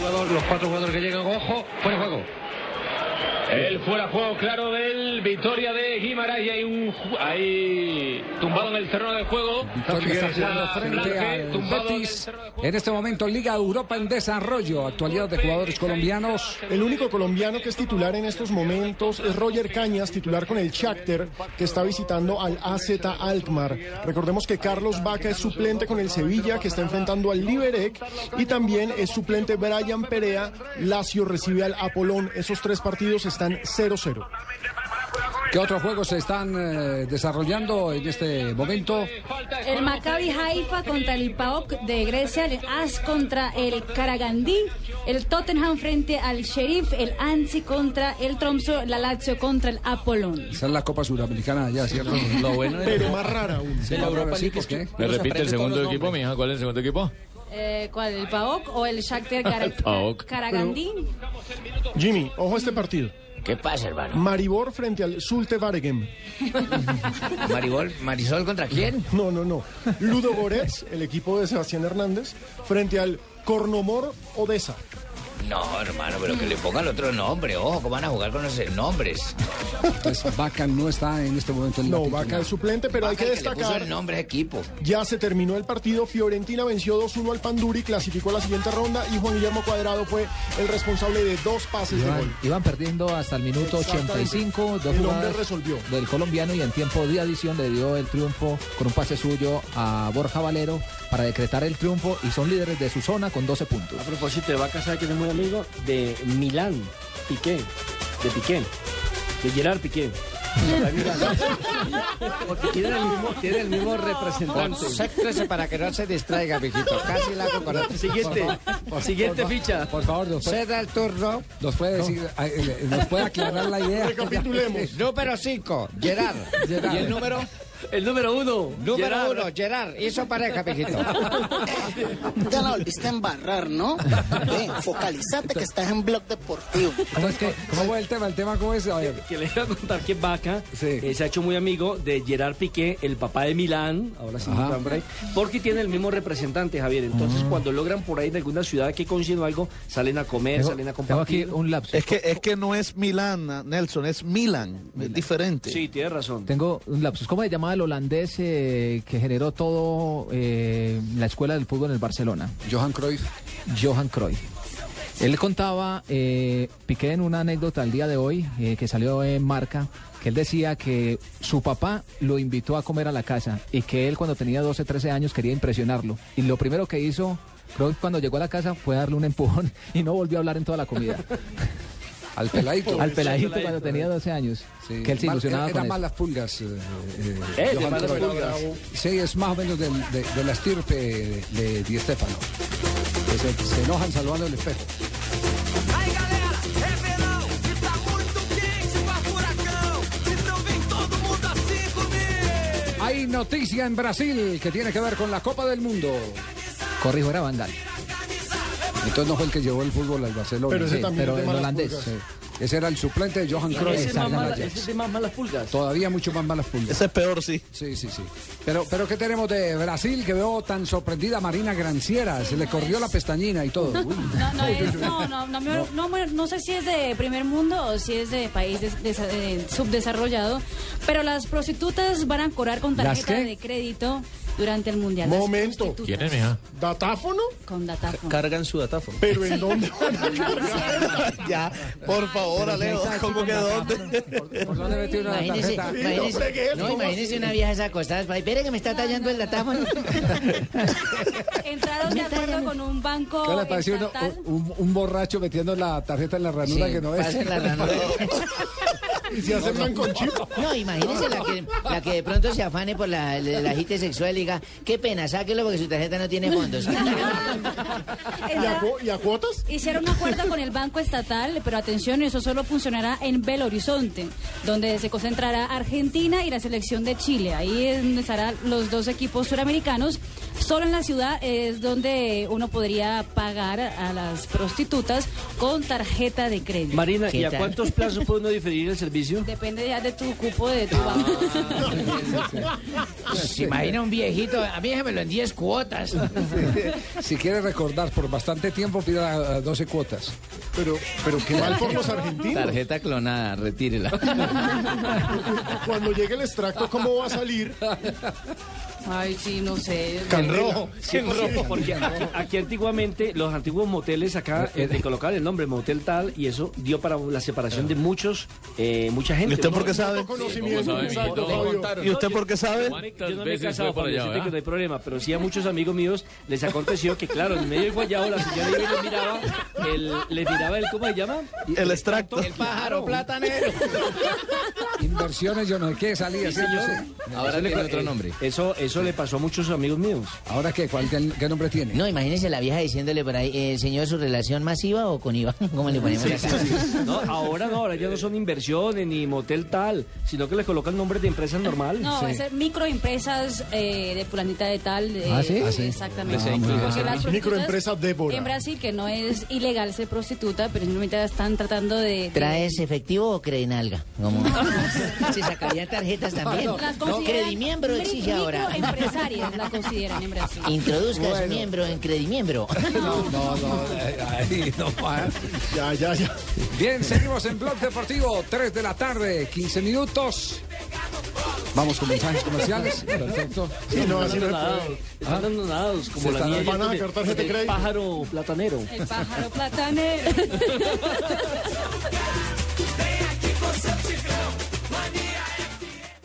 Los cuatro jugadores que llegan, ojo, fuera juego. El fuera juego claro del Victoria de Guimarães y hay un ahí tumbado en el terreno de juego. Victoria está frente al Betis. En este momento, Liga Europa en desarrollo. Actualidad de jugadores colombianos. El único colombiano que es titular en estos momentos es Roger Cañas, titular con el Shakhtar, que está visitando al AZ Alkmaar. Recordemos que Carlos Vaca es suplente con el Sevilla, que está enfrentando al Liberec, y también es suplente Brian Perea. Lazio recibe al Apolón. Esos tres partidos están 0-0. ¿Qué otros juegos se están eh, desarrollando en este momento? El Maccabi Haifa contra el PAOK de Grecia, el AS contra el Karagandí, el Tottenham frente al Sheriff, el Anzi contra el Tromso, la Lazio contra el Apollon. Esa es la Copa Suramericana allá, ¿cierto? Lo bueno de- Pero más rara aún. De la Europa sí, League ¿por es que qué? ¿Me repite el segundo equipo, mija? ¿Cuál es el segundo equipo? Eh, ¿Cuál? ¿El PAOK o el Shakhtar. Karagandí? Jimmy, ojo a este partido. ¿Qué pasa, hermano? Maribor frente al Zulte Waregem. Maribol, ¿Marisol contra quién? No, no, no. Ludo Goretz, el equipo de Sebastián Hernández, frente al Cornomor Odessa. No, hermano, pero que le pongan otro nombre. Ojo, ¿cómo van a jugar con esos nombres? Entonces, Vaca no está en este momento en la No, titular. Vaca es suplente, pero hay que destacar. el nombre de equipo. Ya se terminó el partido. Fiorentina venció 2-1 al Panduri, clasificó a la siguiente ronda y Juan Guillermo Cuadrado fue el responsable de dos pases de Iban, gol. iban perdiendo hasta el minuto Exactamente. 85, dos El hombre resolvió. del colombiano y en tiempo de adición le dio el triunfo con un pase suyo a Borja Valero para decretar el triunfo y son líderes de su zona con 12 puntos. A propósito de Vaca, sabe que es muy amigo de Milán, Piqué, de Piqué, de Gerard Piqué. Porque tienen el mismo, tienen el mismo representante. Concéntrese para que no se distraiga, mijito. Casi la hago con otro. Siguiente, siguiente ficha. Por favor, nos puede, Ceda el turno. nos puede decir, eh, nos puede aclarar la idea. Número 5, Gerard. Gerard. ¿Y el número? El número uno. Número Gerard. uno, Gerard. Hizo pareja, mijito. Ya la volviste a embarrar, ¿no? Ven, focalizate que estás en blog deportivo. ¿Cómo, es que, ¿Cómo fue el tema? ¿El tema cómo es? A ver. Que le iba a contar que Vaca eh, se ha hecho muy amigo de Gerard Piqué, el papá de Milán, ahora sí, porque tiene el mismo representante, Javier. Entonces, cuando logran por ahí en alguna ciudad que coinciden algo, salen a comer, salen a compartir. un lapso. Es que, es que no es Milán, Nelson, es Milan. Es diferente. Sí, tienes razón. Tengo un lapsus. ¿Cómo se llamaba el holandés eh, que generó todo eh, la escuela del fútbol en el Barcelona? Johan Cruyff. Johan Cruyff. Él contaba, eh, Piqué en una anécdota al día de hoy, eh, que salió en marca, que él decía que su papá lo invitó a comer a la casa y que él cuando tenía 12, 13 años quería impresionarlo. Y lo primero que hizo Cruyff cuando llegó a la casa fue darle un empujón y no volvió a hablar en toda la comida. Al peladito. Al peladito cuando tenía 12 años. Sí. Que él se Mal- ilusionaba era con eso. malas pulgas. eh, eh, Eh, de malas pulgas. Sí, es más o menos del- de, de la estirpe de, de Di Stéfano. Que se, se enojan salvando el espejo. Hay noticia en Brasil que tiene que ver con la Copa del Mundo. Corrijo, era Vandal. Entonces no fue el que llevó el fútbol al Barcelona. Pero ese Sí, también pero el holandés. Sí. Ese era el suplente de Johan Cruyff. Ese es, más Exactamente. mala- ese es de más malas pulgas. Todavía mucho más malas pulgas. Ese es peor, sí. Sí, sí, sí. Pero, pero ¿qué tenemos de Brasil que veo tan sorprendida a Marina Granciera? Se le corrió la pestañina y todo. No, no, es- no, no, no, me- no, me- no sé si es de primer mundo o si es de país eh, subdesarrollado, pero las prostitutas van a cobrar con ¿Las tarjeta de crédito durante el mundial. Momento. ¿Quién es, mija? ¿Datáfono? Con datáfono. Cargan su datáfono. ¿Pero en dónde? ya, por favor, Alejo, ¿cómo que dónde? ¿Por dónde metió una Imagínese, tarjeta? imagínese, no, imagínese una vieja esa acostada. Espere que me está tallando el datáfono. Entraron de acuerdo con un banco ¿Qué le pareció uno- estatal. un, un borracho metiendo la tarjeta en la ranura Sí, que no es? en la ranura. Y si hacen con chip. No, imagínese la que, la que de pronto se afane por la, el, el agite sexual y diga, qué pena, sáquelo porque su tarjeta no tiene fondos. ¿Y a, y a cuotas? Hicieron un acuerdo con el Banco Estatal, pero atención, eso solo funcionará en Belo Horizonte, donde se concentrará Argentina y la selección de Chile. Ahí estarán los dos equipos suramericanos. Solo en la ciudad es donde uno podría pagar a las prostitutas con tarjeta de crédito. Marina, ¿y ¿Qué a cuántos plazos puede uno diferir el servicio? Depende ya de tu cupo de tu banco. Se imagina un viejito, a mí déjamelo en 10 cuotas. Si quiere recordar por bastante tiempo, pida eh, 12 cuotas. Pero, pero qué mal por los argentinos. Tarjeta clonada, retírela. Cuando llegue el extracto, ¿cómo va a salir? Ay, sí, no sé. Can- rojo, sí, en rojo, porque aquí, aquí antiguamente los antiguos moteles acá eh, le colocaban el nombre motel tal y eso dio para la separación de muchos, eh, mucha gente. ¿Y usted ¿no? por qué sabe? ¿Y usted por qué sabe? Yo no me he casado, Fabio, así que no hay problema, pero sí a muchos amigos míos les aconteció que, claro, en medio del guayabo la señora Ibe les miraba, el, les miraba el, ¿cómo se llama? El extracto. El pájaro platanero. Inversiones, yo no sé qué salía. Sí, señor. Ahora le otro nombre. Eso, eso le pasó a muchos amigos míos. ¿Ahora qué? ¿Cuál, qué, qué nombre tiene? No, imagínese la vieja diciéndole por ahí, eh, señor, ¿su relación masiva o con IVA? ¿Cómo le ponemos acá? No, ahora no, ahora ya no son inversiones ni motel tal, sino que les colocan nombres de empresas normal. No, va a ser microempresas eh, de fulanita de tal. de- ¿Ah, sí? Ah, sí. Exactamente. Ah, Microempresa Débora. En Brasil, que no es ilegal ser prostituta, pero simplemente están tratando de... de- ¿Traes efectivo o credinalga? Como... Se sacarían tarjetas también. Las No, consideran credimiembro mi- exige ahora. Microempresarias la consideran en Brasil. Introduzca su Bueno. miembro en credimiembro. No, no, no. ahí no va. Ya, ya, ya. Bien, seguimos en Blog Deportivo, 3 de la tarde, 15 minutos. Vamos con mensajes comerciales. Perfecto. Sí, no, así no Están dando nadados, como Se la niña van a tarjeta de crédito. pájaro platanero. El pájaro platanero.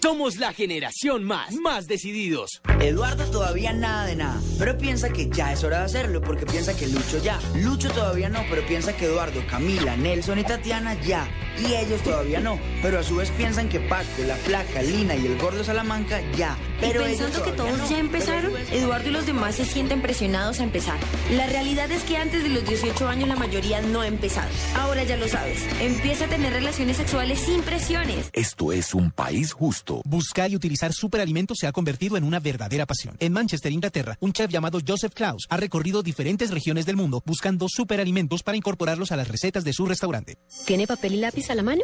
Somos la generación más, más decididos. Eduardo todavía nada de nada, pero piensa que ya es hora de hacerlo porque piensa que Lucho ya. Lucho todavía no, pero piensa que Eduardo, Camila, Nelson y Tatiana ya. Y ellos todavía no, pero a su vez piensan que Paco, la Flaca, Lina y el Gordo Salamanca ya. Pero y pensando que todos no. ya empezaron, Eduardo y los demás se sienten presionados a empezar. La realidad es que antes de los 18 años la mayoría no ha empezado. Ahora ya lo sabes, empieza a tener relaciones sexuales sin presiones. Esto es un país justo. Buscar y utilizar superalimentos se ha convertido en una verdadera pasión. En Manchester, Inglaterra, un chef llamado Joseph Klaus ha recorrido diferentes regiones del mundo buscando superalimentos para incorporarlos a las recetas de su restaurante. ¿Tiene papel y lápiz a la mano?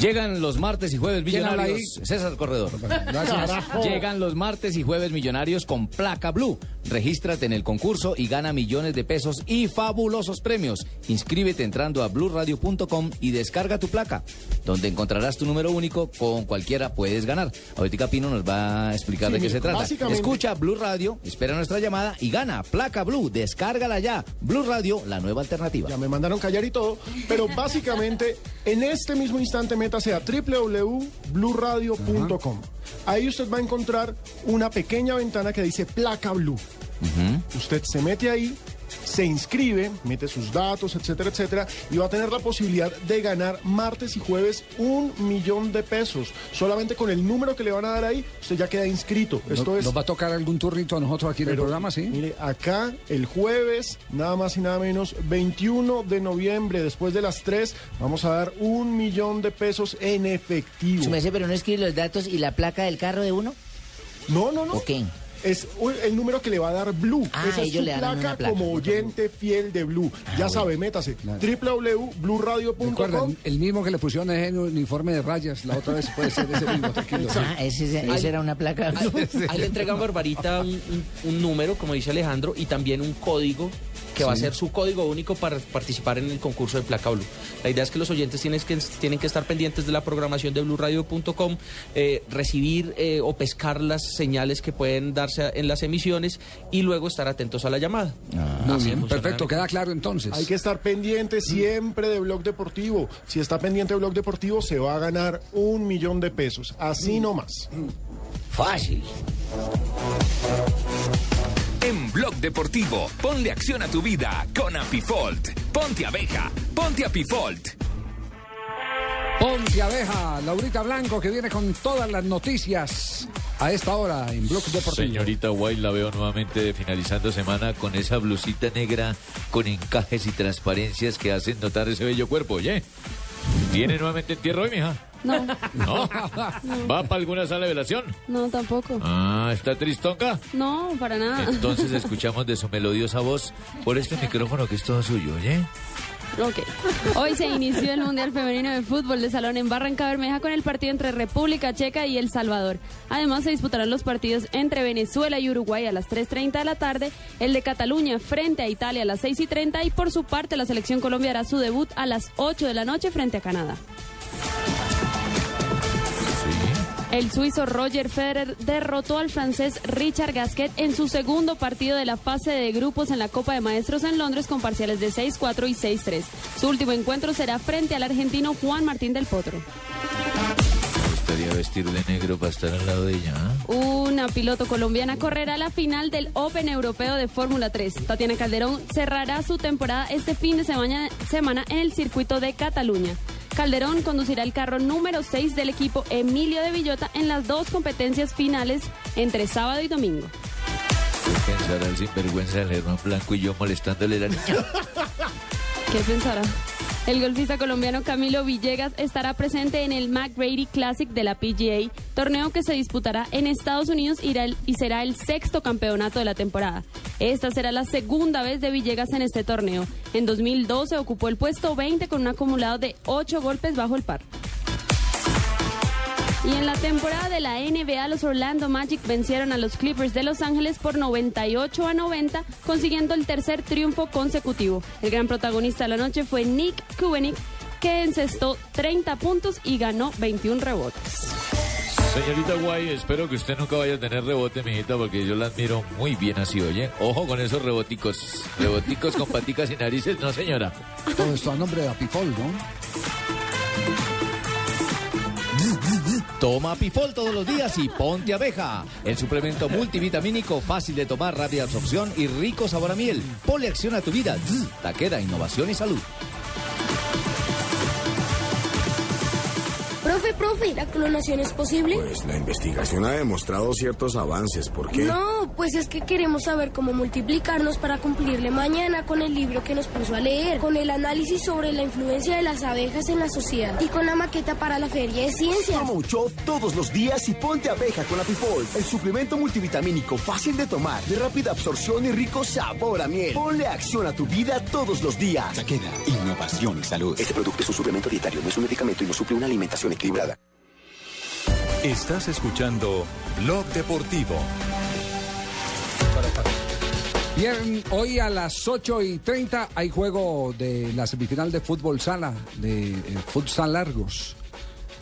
Llegan los martes y jueves ¿Quién habla millonarios. César Corredor. Gracias. Llegan los martes y jueves millonarios con placa blue. Regístrate en el concurso y gana millones de pesos y fabulosos premios. Inscríbete entrando a blurradio.com y descarga tu placa, donde encontrarás tu número único. Con cualquiera puedes ganar. Ahorita Pino nos va a explicar Sí, de qué se trata. Escucha Blue Radio, espera nuestra llamada y gana placa blue. Descárgala ya. Blue Radio, la nueva alternativa. Ya me mandaron callar y todo, pero básicamente en este mismo instante métase a www.bluradio.com. Ahí usted va a encontrar una pequeña ventana que dice placa blue. Usted se mete ahí, se inscribe, mete sus datos, etcétera, etcétera, y va a tener la posibilidad de ganar martes y jueves un millón de pesos. Solamente con el número que le van a dar ahí, usted ya queda inscrito. Esto ¿Nos, es. nos va a tocar algún turrito a nosotros aquí en el programa, sí? Mire, acá el jueves, nada más y nada menos, 21 de noviembre, después de las 3, vamos a dar un millón de pesos en efectivo. Pero no escribe los datos y la placa del carro de uno. No, no, no. ¿O qué? Es el número que le va a dar Blue. Ah, Esa es ellos su le dan placa, placa. como oyente fiel de Blue. ya sabe, métase. www.bluradio.com. Recuerda, el mismo que le pusieron ese uniforme de rayas, la otra vez puede ser ese mismo, tranquilo. Ah, ese, ese era una placa. Ahí, ahí le entregan Barbarita un, un- un número, como dice Alejandro, y también un código que va a ser su código único para participar en el concurso de Placa Blue. La idea es que los oyentes tienen que, tienen que estar pendientes de la programación de bluradio.com, eh, recibir eh, o pescar las señales que pueden darse en las emisiones y luego estar atentos a la llamada. Muy Así bien, funciona perfecto, queda claro entonces. Hay que estar pendiente siempre de Blog Deportivo. Si está pendiente de Blog Deportivo, se va a ganar un millón de pesos. Así nomás. Fácil. En Blog Deportivo, ponle acción a tu vida con Apifolt. Ponte abeja, ponte Apifolt. Ponte abeja, Laurita Blanco, que viene con todas las noticias a esta hora en Blog Deportivo. Señorita White, la veo nuevamente finalizando semana con esa blusita negra con encajes y transparencias que hacen notar ese bello cuerpo, ¿oye? ¿Tiene nuevamente entierro hoy, mija? No, ¿No? ¿Va para alguna sala de velación? no, tampoco. Ah, ¿está tristonca? No, para nada. Entonces escuchamos de su melodiosa voz por este micrófono que es todo suyo, ¿oye? Ok. Hoy se inició el Mundial Femenino de Fútbol de Salón en Barranca Bermeja con el partido entre República Checa y El Salvador. Además se disputarán los partidos entre Venezuela y Uruguay a las 3.30 de la tarde, el de Cataluña frente a Italia a las 6.30 y por su parte la selección Colombia hará su debut a las 8 de la noche frente a Canadá. El suizo Roger Federer derrotó al francés Richard Gasquet en su segundo partido de la fase de grupos en la Copa de Maestros en Londres con parciales de 6-4 y 6-3. Su último encuentro será frente al argentino Juan Martín del Potro. Me gustaría vestir de negro para estar al lado de ella. ¿ah? Una piloto colombiana correrá la final del Open Europeo de Fórmula 3. Tatiana Calderón cerrará su temporada este fin de semana, semana en el circuito de Cataluña. Calderón conducirá el carro número 6 del equipo Emilio de Villota en las dos competencias finales entre sábado y domingo. ¿Qué pensará el sinvergüenza del Germán Blanco y yo molestándole la niña? ¿Qué pensará? El golfista colombiano Camilo Villegas estará presente en el McGrady Classic de la PGA, torneo que se disputará en Estados Unidos y será el sexto campeonato de la temporada. Esta será la segunda vez de Villegas en este torneo. En 2012 ocupó el puesto 20 con un acumulado de 8 golpes bajo el par. Y en la temporada de la NBA, los Orlando Magic vencieron a los Clippers de Los Ángeles por 98 a 90, consiguiendo el tercer triunfo consecutivo. El gran protagonista de la noche fue Nick Kubenick, que encestó 30 puntos y ganó 21 rebotes. Señorita Guay, espero que usted nunca vaya a tener rebote, mijita, porque yo la admiro muy bien así, oye. Ojo con esos reboticos. Reboticos con paticas y narices, no, señora. Todo esto a nombre de Apifol, ¿no? Toma Pifol todos los días y ponte abeja. El suplemento multivitamínico fácil de tomar, rápida absorción y rico sabor a miel. Ponle acción a tu vida. Taqueda, innovación y salud. Profe, profe, ¿la clonación es posible? Pues la investigación ha demostrado ciertos avances. ¿Por qué? No, pues es que queremos saber cómo multiplicarnos para cumplirle mañana con el libro que nos puso a leer, con el análisis sobre la influencia de las abejas en la sociedad y con la maqueta para la Feria de Ciencias. Toma Uchot todos los días y ponte abeja con Apifol, el suplemento multivitamínico fácil de tomar, de rápida absorción y rico sabor a miel. Ponle acción a tu vida todos los días. Taqueda, innovación y salud. Este producto es un suplemento dietario, no es un medicamento y no suple una alimentación equilibrada. Estás escuchando Blog Deportivo. Bien, hoy a las 8 y 30 hay juego de la semifinal de fútbol sala, de eh, futsal largos.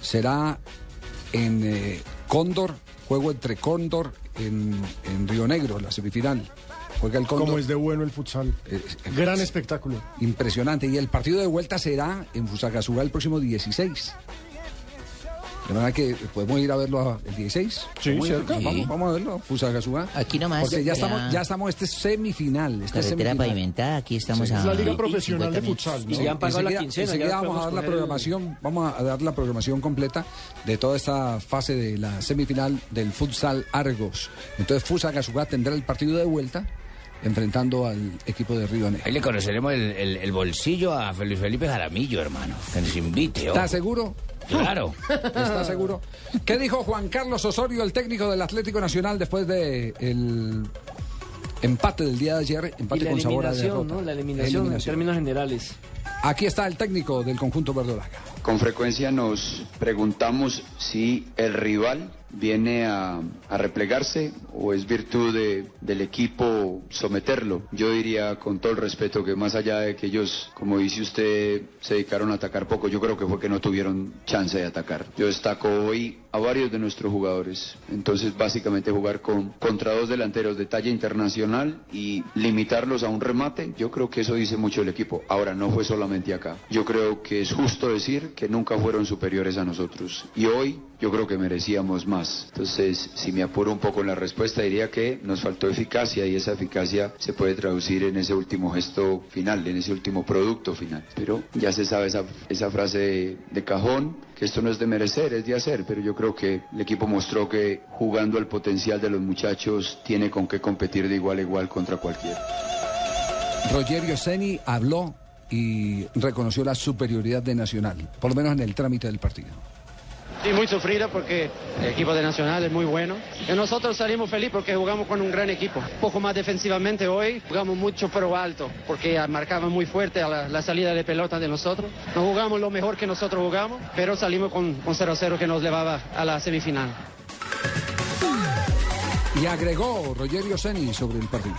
Será en eh, Cóndor, juego entre Cóndor en, en Río Negro, la semifinal. Juega el Cóndor. Como es de bueno el futsal. Gran espectáculo. Impresionante. Y el partido de vuelta será en Fusagasugá el próximo 16. De manera que podemos ir a verlo a- el 16. Sí, Vamos, cerca. Vamos, vamos a verlo, Fusagasugá. Aquí nomás, Porque ya estamos, ya estamos, este es semifinal. Este Carretera semifinal. pavimentada, aquí estamos Sí. a... Es la Liga Profesional de 50 Futsal, ya han pagado la enseguida- quincena, enseguida ya vamos a dar la el- programación, vamos a dar la programación completa de toda esta fase de la semifinal del futsal Argos. Entonces Fusagasugá tendrá el partido de vuelta enfrentando al equipo de Río Negro. Ahí le conoceremos el, el- el bolsillo a Luis Felipe Jaramillo, hermano. Que nos invite. ¿Estás seguro? Claro. ¿Estás seguro? ¿Qué dijo Juan Carlos Osorio, el técnico del Atlético Nacional, después de el empate del día de ayer? Y Empate la con sabor a eliminación, derrota. ¿no? La eliminación, en términos generales. Aquí está el técnico del conjunto verdolaga. Con frecuencia nos preguntamos si el rival viene a, a replegarse o es virtud de- del equipo someterlo. Yo diría con todo el respeto que más allá de que ellos, como dice usted, se dedicaron a atacar poco, yo creo que fue que no tuvieron chance de atacar. Yo destaco hoy a varios de nuestros jugadores. Entonces básicamente jugar con, contra dos delanteros de talla internacional y limitarlos a un remate, yo creo que eso dice mucho el equipo. Ahora no fue solamente acá. Yo creo que es justo decir que nunca fueron superiores a nosotros. Y hoy yo creo que merecíamos más. Entonces, si me apuro un poco en la respuesta, diría que nos faltó eficacia y esa eficacia se puede traducir en ese último gesto final, en ese último producto final. Pero ya se sabe esa, frase de cajón, que esto no es de merecer, es de hacer, pero yo creo que el equipo mostró que jugando al potencial de los muchachos tiene con qué competir de igual a igual contra cualquiera. Rogerio Ceni habló y reconoció la superioridad de Nacional, por lo menos en el trámite del partido. Sí, muy sufrido porque el equipo de Nacional es muy bueno. Y nosotros salimos felices porque jugamos con un gran equipo. Un poco más defensivamente hoy, jugamos mucho pero alto, porque marcaban muy fuerte a la, la salida de pelota de nosotros. No jugamos lo mejor que nosotros jugamos, pero salimos con con 0-0 que nos llevaba a la semifinal. Y agregó Rogerio Ceni sobre el partido.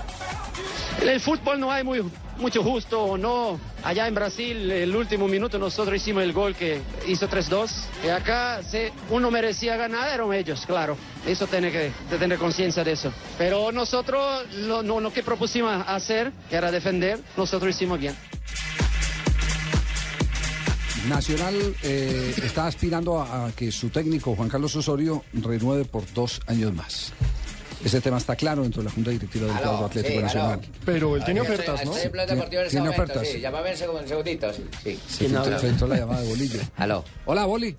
En el fútbol no hay muy, mucho justo o no. Allá en Brasil, el último minuto nosotros hicimos el gol que hizo 3-2. Y acá, uno merecía ganar, eran ellos, claro. Eso tiene que tener conciencia de eso. Pero nosotros, lo, lo que propusimos hacer, que era defender, nosotros hicimos bien. Nacional eh, está aspirando a que su técnico, Juan Carlos Osorio, renueve por dos años más. Ese tema está claro dentro de la Junta Directiva del cuadro Atlético sí, aló. Nacional. Pero él tiene Estoy- ofertas, ¿no? Estoy en Tiene momento, ofertas. sí. Llámame en segun- en segunditos, sí. sí. Se filtró la llamada de Bolillo. Aló. Hola, Boli.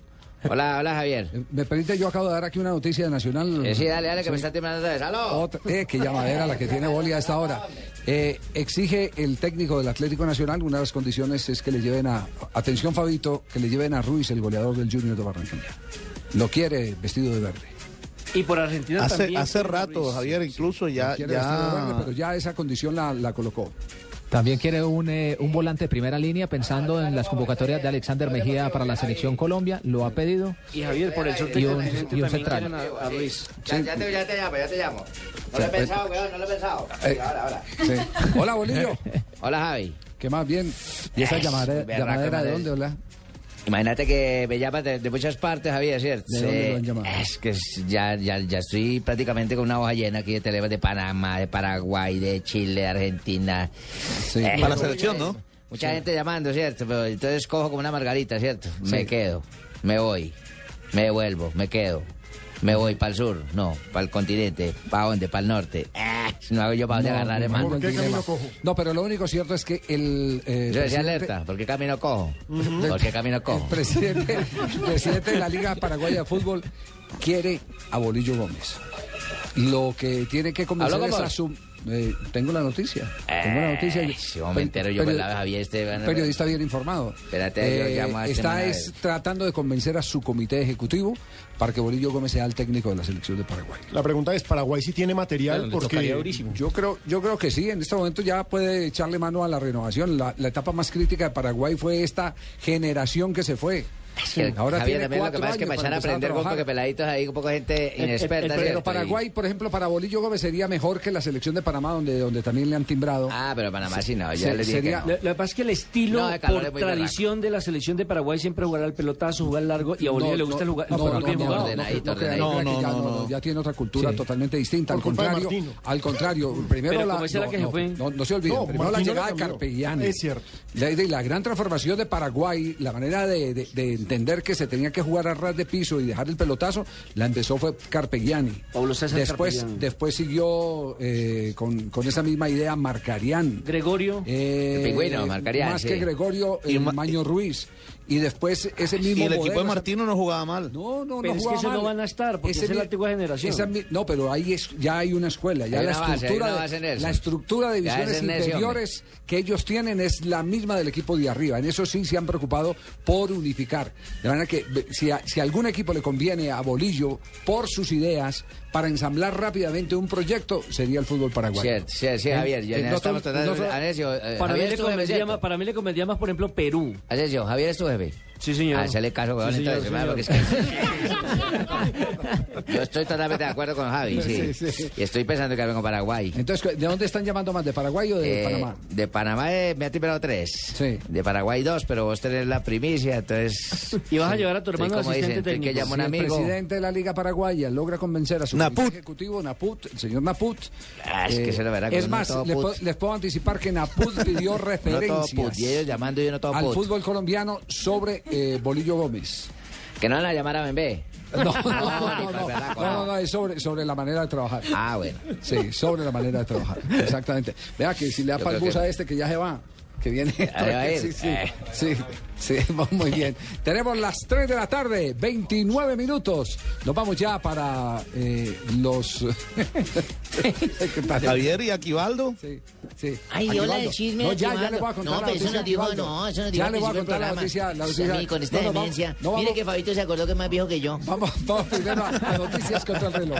Hola, hola, Javier. Eh, ¿Me permite? Yo acabo de dar aquí una noticia de Nacional. Eh, sí, dale, dale, que me Sí. está temblando otra vez. ¡Aló! Otra- eh, qué llamadera la que tiene Boli a esta hora. Eh, exige el técnico del Atlético Nacional, una de las condiciones es que le lleven a, atención Fabito, que le lleven a Ruiz, el goleador del Junior de Barranquilla. Lo quiere vestido de verde. Y por Argentina Hace, también. hace rato, Javier, incluso ya, verde, ya pero ya esa condición la, la colocó. También quiere un, eh, un volante de primera línea pensando en las convocatorias de Alexander Mejía para la selección Colombia. Lo ha pedido. Y Javier, por el sorteo Y un- y central. a, a Ruiz. Ya, ya te, ya te llamo, ya te llamo. No lo he Sí. pensado, weón, no lo he pensado. Eh, Ahora, ahora. Sí. Hola, Bolillo. Hola, Javi. ¿Qué más bien? ¿Y esa llamadera de dónde, hola? Imagínate que me llaman de, de muchas partes, Javier, ¿cierto? ¿De dónde Eh, lo han llamado? Es que ya, ya, ya estoy prácticamente con una hoja llena aquí de teléfonos de Panamá, de Paraguay, de Chile, de Argentina. Eh, Para la selección, ¿no? Mucha gente llamando, ¿cierto? Pero entonces cojo como una margarita, ¿cierto? Me quedo, me voy, me devuelvo, me quedo. Me voy para el sur, no, para el continente, ¿para dónde? Para el norte. Si no hago yo para dónde No, agarrar, no, hermano. no, el dilema. No, pero lo único cierto es que el. eh, Yo decía presidente- alerta, ¿por qué camino cojo? ¿Por qué camino cojo? El presidente, el presidente de la Liga Paraguaya de Fútbol quiere a Bolillo Gómez. Lo que tiene que convencer ¿Habló es a su... eh, tengo la noticia. Tengo la noticia. Eh, si vos me entero yo, Peri- pues, la Javier Esteban. Periodista bien informado. Espérate, yo llamo a este está es tratando de convencer a su comité ejecutivo para que Bolillo Gómez sea el técnico de la selección de Paraguay. La pregunta es, ¿Paraguay sí tiene material? porque Yo creo, yo creo que sí, en este momento ya puede echarle mano a la renovación. La, la etapa más crítica de Paraguay fue esta generación que se fue. Que, Ahora Javier, tiene también lo que pasa es que echar a aprender trabajar. porque peladitos ahí, un poco gente inexperta. Pero ¿cierto? Paraguay, por ejemplo, para Bolillo Gómez sería mejor que la selección de Panamá, donde, donde también le han timbrado. Ah, pero Panamá sí no, Se- ya le dije sería- que Lo, lo que pasa es que el estilo, No, por tradición de la selección de Paraguay, siempre jugar al pelotazo, jugar largo, y a Bolivia No, le gusta no, el jugar, no, el no, bien no, jugado. no, no, no, no, No, ya, no, no, no. no, ya tiene otra cultura Sí. totalmente distinta. Al contrario, al contrario, primero Pero la, no, que se no, fue. no, no se olviden, No, primero la llegada le de. Carpegiani. Es cierto. La, gran transformación de Paraguay, la manera de entender que se tenía que jugar a ras de piso y dejar el pelotazo, la empezó fue Carpegiani. César Después, Carpegiani. después siguió eh, con, con esa misma idea Marcarián. Gregorio. Eh, pingüino, Marcarián, Más sí. que Gregorio, Y Ma- Maño Ruiz. Y después ese mismo Y el equipo de Martino no jugaba mal. No, no, Pero no es que jugaba no mal. van a estar, porque Ese es de la antigua generación. esa no, pero ahí es, ya hay una escuela, ya Hay la una base, hay estructura, una de, la estructura de divisiones inferiores que ellos tienen es la misma del equipo de arriba. En eso sí se han preocupado por unificar. De manera que si, a- si algún equipo le conviene a Bolillo por sus ideas para ensamblar rápidamente un proyecto, sería el fútbol paraguayo. Sí, sí, ¿Eh? Javier. Ya Eh, no estamos tratando Para mí, le convendría más, para mí le convendría más, por ejemplo, Perú. Anesio, Javier es tu jefe. Sí, señor. Hacele caso, weón, Sí, entonces, señor. porque es que- Yo estoy totalmente de acuerdo con Javi, sí. Sí, sí. Y estoy pensando que vengo a Paraguay. Entonces, ¿de dónde están llamando más? ¿De Paraguay o de Eh, Panamá? De Panamá eh, me ha timbrado tres. Sí. De Paraguay dos, pero vos tenés la primicia, entonces... Y vas a llevar a tu hermano como asistente dicen, técnico. que llama un Si el amigo. presidente de la Liga Paraguaya logra convencer a su Naput. ejecutivo, Naput, el señor Naput. Ah, es que se lo verá Es más, no les, puedo- les puedo anticipar que Naput pidió No todo referencias put, y ellos llamando y yo no todo al put. fútbol colombiano sobre eh, Bolillo Gómez. Que no van a llamar a. No, no, no, ni no, no, no, es sobre, sobre la manera de trabajar. Ah, bueno. Sí, sobre la manera de trabajar. Exactamente. Vea que si le da que- a este que ya se va, que viene. Ir. Sí, sí, Eh. sí, sí, muy bien. Tenemos las 3 de la tarde, 29 minutos. Nos vamos ya para eh, los. Javier y Aquivaldo. Sí, sí. Ay, Aquivaldo. hola, el chisme, No, ya, ya le voy a contar No, la pero eso nos dijo, no, eso nos Ya dijo al le voy a contar la noticia. La noticia. mí con esta No, no, vamos- demencia. no, Mire vamos- que Fabito se acordó que es más viejo que yo. Vamos, vamos primero a, a noticias contra el reloj.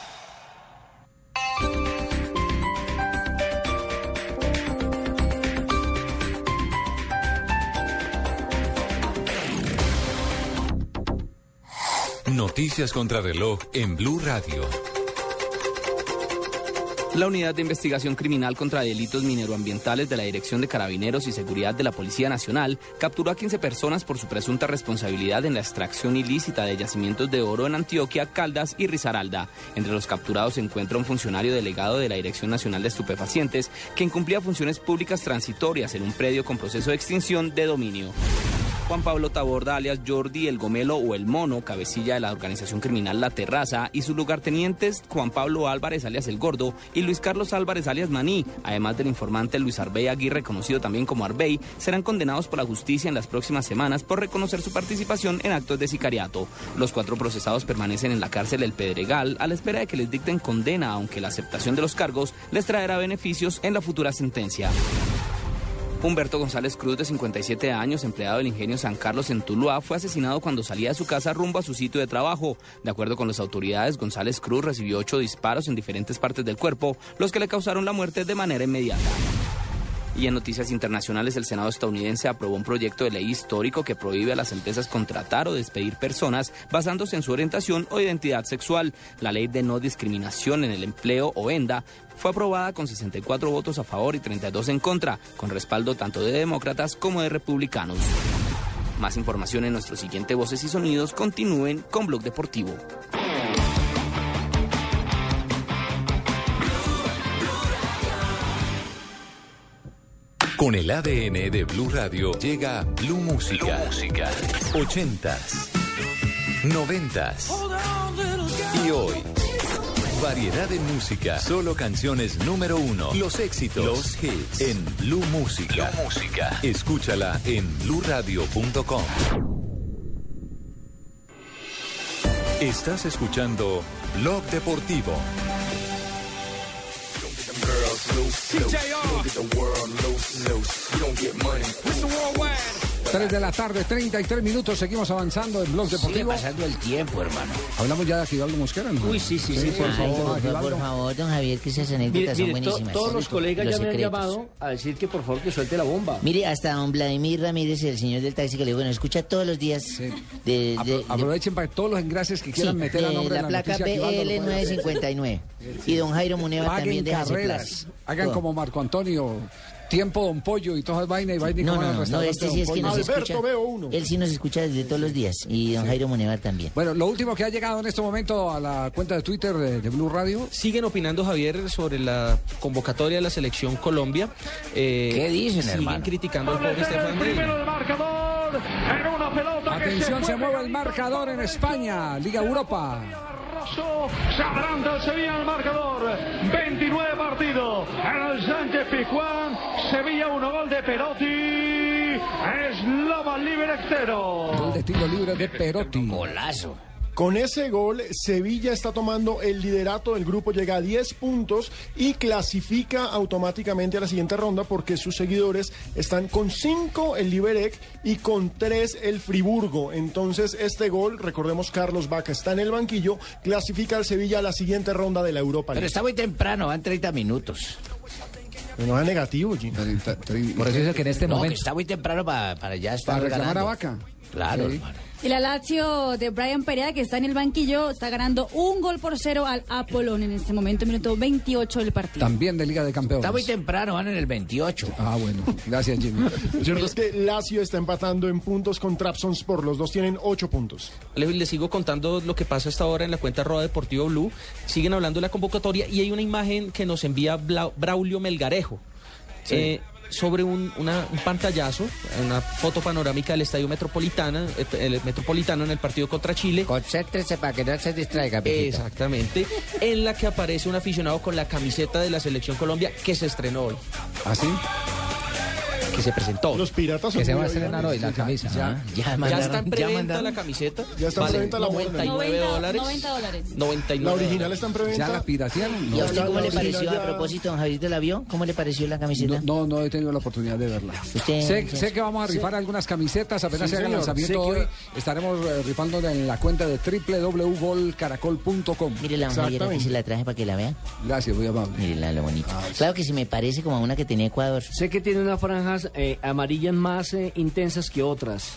Noticias contra reloj en Blue Radio. La Unidad de Investigación Criminal contra Delitos Mineroambientales de la Dirección de Carabineros y Seguridad de la Policía Nacional capturó a 15 personas por su presunta responsabilidad en la extracción ilícita de yacimientos de oro en Antioquia, Caldas y Risaralda. Entre los capturados se encuentra un funcionario delegado de la Dirección Nacional de Estupefacientes que incumplía funciones públicas transitorias en un predio con proceso de extinción de dominio. Juan Pablo Taborda, alias Jordi El Gomelo o El Mono, cabecilla de la organización criminal La Terraza, y sus lugartenientes Juan Pablo Álvarez, alias El Gordo, y Luis Carlos Álvarez, alias Maní, además del informante Luis Arbey Aguirre, conocido también como Arbey, serán condenados por la justicia en las próximas semanas por reconocer su participación en actos de sicariato. Los cuatro procesados permanecen en la cárcel El Pedregal a la espera de que les dicten condena, aunque la aceptación de los cargos les traerá beneficios en la futura sentencia. Humberto González Cruz, de 57 años, empleado del ingenio San Carlos en Tuluá, fue asesinado cuando salía de su casa rumbo a su sitio de trabajo. De acuerdo con las autoridades, González Cruz recibió ocho disparos en diferentes partes del cuerpo, los que le causaron la muerte de manera inmediata. Y en noticias internacionales, el Senado estadounidense aprobó un proyecto de ley histórico que prohíbe a las empresas contratar o despedir personas basándose en su orientación o identidad sexual. La ley de no discriminación en el empleo o ENDA fue aprobada con 64 votos a favor y 32 en contra, con respaldo tanto de demócratas como de republicanos. Más información en nuestro siguiente Voces y Sonidos. Continúen con Blog Deportivo. Con el ADN de Blue Radio llega Blue Música. Música. 80s, 90s y hoy. Variedad de música, solo canciones número uno. Los éxitos, los hits en Blue Música. Música. Escúchala en bluradio.com. Estás escuchando Blog Deportivo. 3 de la tarde, 33 minutos, seguimos avanzando en Blog Sigue Deportivo. pasando el tiempo, hermano. Hablamos ya de Aquivaldo Mosquera, ¿no? Uy, sí, sí, sí, por Ay, favor, por, por favor, don Javier, que esas anécdotas Mire, son mire, to- buenísimas. todos los colegas Los ya me han secretos. llamado a decir que por favor que suelte la bomba. Mire, hasta don Vladimir Ramírez, el señor del taxi, que le bueno, escucha todos los días. De, de- Apro- de- Aprovechen para todos los engrases que quieran sí, meter a de nombre de la la placa noticia Aquivaldo, lo pueden hacer. BL959. Y don Jairo Muneva también deja carreras, hagan como Marco Antonio, tiempo Don Pollo y todas vainas y y No, no, no, no, este sí es que nos escucha. Él sí nos escucha desde todos los días. Y don Jairo Muneva también. Bueno, lo último que ha llegado en este momento a la cuenta de Twitter de, de Blue Radio. Siguen opinando, Javier, sobre la convocatoria de la selección Colombia. Eh, ¿Qué dicen, siguen hermano? criticando al pobre Estefan Medina. marcador en una pelota que Atención, se mueve el marcador en España, Liga Europa. Se adelanta el Sevilla al marcador. 29 partidos en el Sánchez Pizjuán. Sevilla 1 gol de Perotti. Es Loma libre extero. Gol de tiro libre de Perotti. Golazo. Con ese gol, Sevilla está tomando el liderato del grupo, llega a 10 puntos y clasifica automáticamente a la siguiente ronda porque sus seguidores están con 5 el Liberec y con 3 el Friburgo. Entonces, este gol, recordemos, Carlos Vaca está en el banquillo, clasifica al Sevilla a la siguiente ronda de la Europa Pero League. está muy temprano, van 30 minutos. No es negativo, Jim. Por eso dice que en este No, que momento. está muy temprano para, para ya estar Para reclamar a. Vaca. Claro, Sí. hermano. Y la Lazio de Brian Pereira, que está en el banquillo, está ganando un gol por cero al Apolón en este momento, minuto 28 del partido. También de Liga de Campeones. Está muy temprano, van en el 28. Ah, bueno. Gracias, Jimmy. Lo cierto es que Lazio está empatando en puntos con Trabzonspor. Los dos tienen 8 puntos. Les, les sigo contando lo que pasa hasta ahora en la cuenta Roda Deportivo Blue. Siguen hablando de la convocatoria y hay una imagen que nos envía Bla- Braulio Melgarejo. Sí. eh, sobre un, una- un pantallazo, una foto panorámica del Estadio Metropolitana, eh, el Metropolitano en el partido contra Chile. Concéntrese para que no se distraiga, mijito. Exactamente. En la que aparece un aficionado con la camiseta de la Selección Colombia que se estrenó hoy. ¿Ah, sí? Que se presentó. Los piratas Que se va a estrenar hoy la camisa. Ya. Ya ya mandaron- está en ya preventa mandaron. la camiseta. Ya está en Vale preventa la 99 90, dólares. 90 dólares. 99 La original está en preventa. ¿Ya la piratearon? ¿Y a usted cómo la le pareció a propósito, don Javier, la vio? ¿Cómo le pareció la camiseta? no, no he tenido la oportunidad de verla. Usted- Sé, sí. sé que vamos a rifar algunas camisetas, apenas Sí, se haga el lanzamiento que- hoy. Estaremos eh, rifando en la cuenta de www.golcaracol.com. Mire la don Javier, aquí se la traje para que la vean. Gracias, muy amable. Mírela, lo bonito. Claro que si me parece como a una que tenía Ecuador. Sé que tiene unas eh, amarillas más eh, intensas que otras.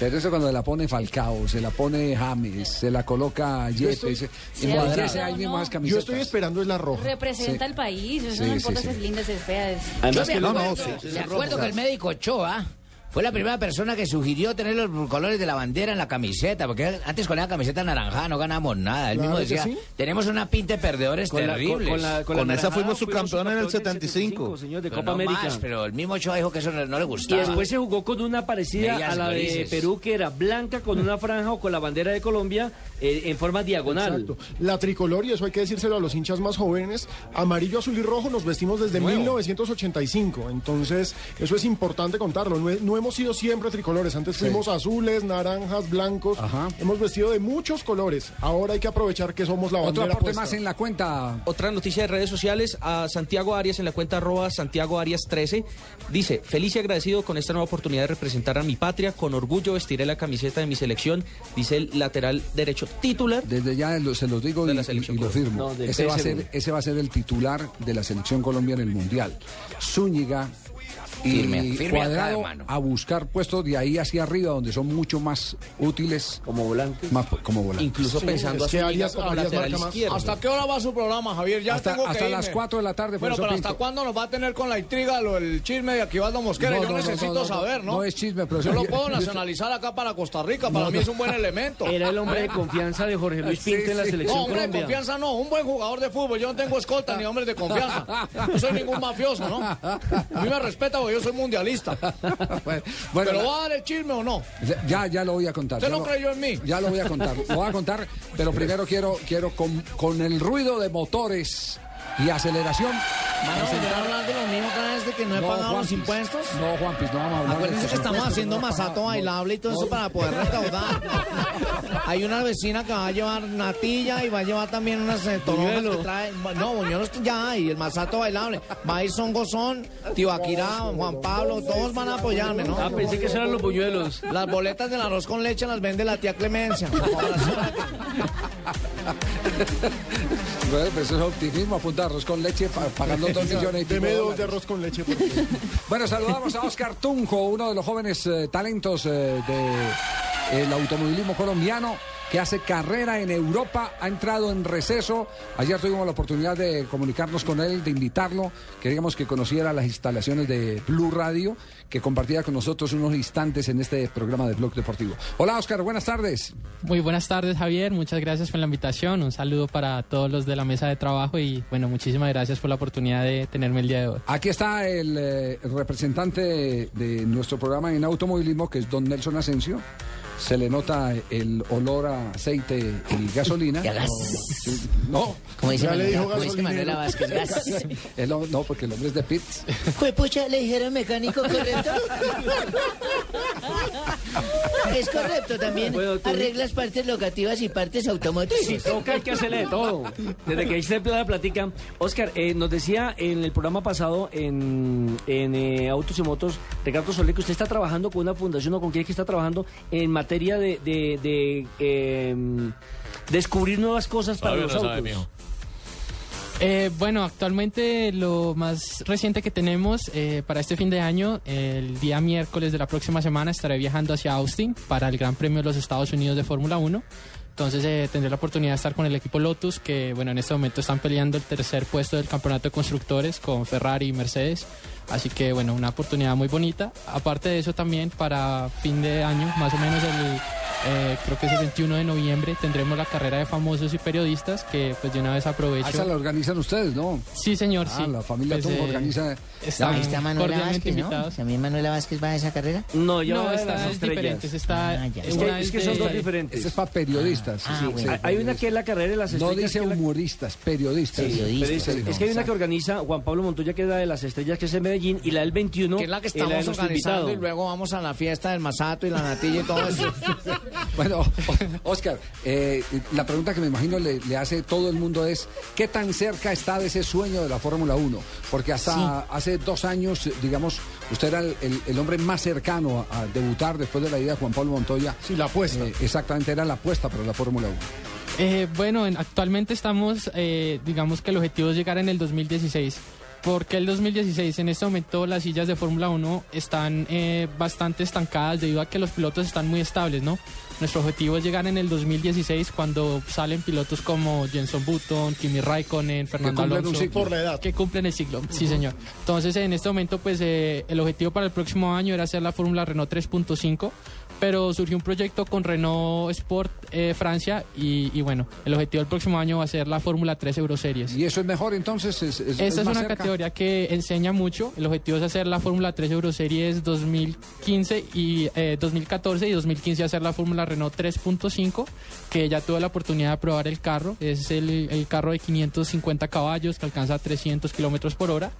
Pero eso cuando la pone Falcao, se la pone James, se la coloca Yo Yepes, embellece ahí mismo Yo estoy esperando es la roja. Representa Sí. el país, eso Sí, no importa sí. si es linda, si es fea. es- Yo me no, no, acuerdo, sí. me acuerdo que el médico Ochoa fue la primera persona que sugirió tener los colores de la bandera en la camiseta, porque antes con la camiseta naranjada no ganamos nada. Él Claro mismo decía, sí. tenemos una pinta de perdedores Con la- con- terribles. con la- Con la esa fuimos subcampeones en el 75, señor, de Pero Copa no América. más, pero el mismo Ochoa dijo que eso no, no le Y gustaba. después se jugó con una parecida Medias a la de. Perú, que era blanca con una franja o con la bandera de Colombia eh, en forma diagonal. Exacto. La tricolor, y eso hay que decírselo a los hinchas más jóvenes, amarillo, azul y rojo nos vestimos desde 1985. Entonces, eso es importante contarlo. No, no hemos sido siempre tricolores. Antes fuimos azules, naranjas, blancos. Hemos vestido de muchos colores. Ahora hay que aprovechar que somos la Otro bandera aporte puesta. más en la cuenta. Otra noticia de redes sociales a Santiago Arias en la cuenta arroba Santiago Arias 13. Dice, feliz y agradecido con esta nueva oportunidad de representar a mi patria. Con orgullo vestiré la camiseta de mi selección, dice el lateral derecho titular. Desde ya lo- se los digo De y, la selección y lo firmo. No, ese, va a ser, ese va a ser el titular de la selección Colombia en el Mundial. Zúñiga y Firme, firme acá, Cuadrado hermano. a buscar puestos de ahí hacia arriba donde son mucho más útiles. Como volantes. Más po- como volantes. Incluso pensando como lateral izquierdo. ¿Hasta qué hora va su programa, Javier? Ya Hasta- tengo que hasta irme. las 4 de la tarde, Bueno, pero ¿hasta cuándo nos va a tener con la intriga lo del chisme de Aquivaldo Mosquera? No, Yo no, necesito no, no, saber, ¿no? no es chisme, profesor. Yo lo puedo nacionalizar acá para Costa Rica, para No, mí no. es un buen elemento. Era el hombre de confianza de Jorge Luis Sí, Pinto en la sí. selección No, hombre de confianza no, un buen jugador de fútbol. Yo no tengo escolta ni hombres de confianza. No soy ningún mafioso, ¿no? A mí me respeta yo soy mundialista. Bueno, bueno, ¿Pero va a dar el chisme o no? Ya, ya lo voy a contar. ¿Usted no creyó en mí? Ya lo voy a contar. Lo voy a contar, pero primero quiero, quiero con, con el ruido de motores y aceleración. Mano, ¿volver a hablar de lo mismo cada vez de que no he pagado los impuestos? No, Juanpis, no vamos a hablar Acuérdense de que estamos haciendo no masato bailable y todo eso para poder recaudar. Hay una vecina que va a llevar natilla y va a llevar también unas eh, que trae. No, buñuelos ya y el masato bailable. Va a ir Son Gozón, Tibaquirá, Juan Pablo, todos van a apoyarme, ¿no? Ah, pensé que esos eran los buñuelos. Las boletas del arroz con leche las vende la tía Clemencia. Por favor, Bueno, pues es optimismo, apuntar arroz con leche pa- pagando dos millones y pico Deme de dos de arroz con leche. Bueno, saludamos a Oscar Tunjo, uno de los jóvenes eh, talentos eh, del automovilismo colombiano que hace carrera en Europa, ha entrado en receso. Ayer tuvimos la oportunidad de comunicarnos con él, de invitarlo. Queríamos que conociera las instalaciones de Blue Radio, que compartiera con nosotros unos instantes en este programa de Blog Deportivo. Hola, Oscar, buenas tardes. Muy buenas tardes, Javier. Muchas gracias por la invitación. Un saludo para todos los de la mesa de trabajo y, bueno, muchísimas gracias por la oportunidad de tenerme el día de hoy. Aquí está el, eh, representante de, de nuestro programa en automovilismo, que es don Nelson Asensio. Se le nota el olor a aceite y gasolina. Y a gas. No. Como dice Manuela- dijo como dice. Manuela Vázquez, gas. El no, porque el hombre es de pits. Pues pucha, le dijeron mecánico correcto. es correcto también. Bueno, tú- Arreglas partes locativas y partes automotrices. Toca, hay que hacerle de todo. Desde que se la platica. Oscar, eh, nos decía en el programa pasado en, en eh, Autos y Motos, Ricardo Soler, que usted está trabajando con una fundación o con quién es que está trabajando en materia de, de, de, em, descubrir nuevas cosas para Sabe los no sabe, autos. mijo. Eh, bueno, actualmente lo más reciente que tenemos eh, para este fin de año, el día miércoles de la próxima semana estaré viajando hacia Austin para el Gran Premio de los Estados Unidos de Fórmula 1. Entonces eh, tendré la oportunidad de estar con el equipo Lotus, que bueno, en este momento están peleando el tercer puesto del campeonato de constructores con Ferrari y Mercedes. Así que bueno, una oportunidad muy bonita. Aparte de eso también para fin de año, más o menos el, eh, creo que es el 21 de noviembre, tendremos la carrera de famosos y periodistas que pues de una vez aprovecho. Ah, esa la organizan ustedes, ¿no? Sí, señor, Ah, sí. la familia Pues, eh, organiza. están Ahí está Manuela Vázquez, ¿no? ¿También Manuela Vázquez va a esa carrera? No, yo No, esta las es estrellas. diferente, está- Ah. Es que, es que son dos diferentes. Este es para periodistas. Ah, sí, bueno. sí, hay, hay una que es la carrera de las No estrellas. dice es la- humoristas, periodistas. Periodistas. Es, es que hay una que organiza Juan Pablo Montoya, que es la de las estrellas, que es en Medellín, y la del 21, Que es la que eh, la estamos organizando invitado. y luego vamos a la fiesta del masato y la natilla y todo eso. Bueno, Oscar, eh, la pregunta que me imagino le, le hace todo el mundo es, ¿qué tan cerca está de ese sueño de la Fórmula 1? Porque hasta hace dos años, digamos, usted era el, el- el hombre más cercano a, a debutar después de la idea de Juan Pablo Montoya. Sí, la apuesta. Eh, exactamente, era la apuesta para la Fórmula 1. Eh, bueno, en- actualmente estamos, eh, digamos que el objetivo es llegar en el 2016, Porque el 2016, en este momento las sillas de Fórmula 1 están eh, bastante estancadas debido a que los pilotos están muy estables, ¿no? Nuestro objetivo es llegar en el 2016 cuando salen pilotos como Jenson Button, Kimi Raikkonen, Fernando un Alonso. ciclo. Por la edad. Que cumplen el ciclo, sí señor. Entonces en este momento pues eh, el objetivo para el próximo año era hacer la Fórmula Renault 3.5 pero surgió un proyecto con Renault Sport eh, Francia y, y bueno, el objetivo del próximo año va a ser la Fórmula 3 Euroseries. ¿Y eso es mejor entonces? ¿Es, es- Esta es, es una cerca? categoría que enseña mucho. El objetivo es hacer la Fórmula 3 Euroseries 2015 y eh, 2014 y 2015 hacer la Fórmula Renault 3.5, que ya tuve la oportunidad de probar el carro. Es el, el carro de 550 caballos que alcanza 300 kilómetros por hora.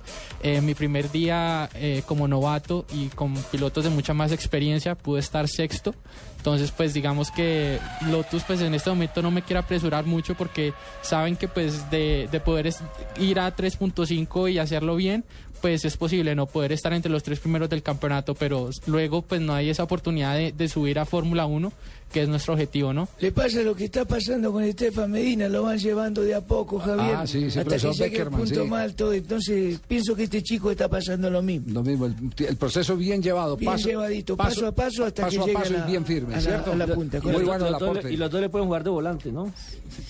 Eh, mi primer día eh, como novato y con pilotos de mucha más experiencia pude estar sexto. Entonces, pues digamos que Lotus, pues en este momento no me quiere apresurar mucho porque saben que pues de, de poder ir a 3.5 y hacerlo bien, pues es posible no poder estar entre los tres primeros del campeonato, pero luego pues no hay esa oportunidad de, de subir a Fórmula 1, que es nuestro objetivo, ¿no? Le pasa lo que está pasando con Estefan Medina, lo van llevando de a poco, Javier. Ah, sí, sí, hasta que llegue punto sí. más alto. Entonces, pienso que este chico está pasando lo mismo. Lo mismo, el, el proceso bien llevado. Bien paso, llevadito, paso a paso hasta paso que a llegue a paso la- y bien firme, a la- ¿cierto? a la punta, Y Muy los, bueno el aporte. y los dos le pueden jugar de volante, ¿no?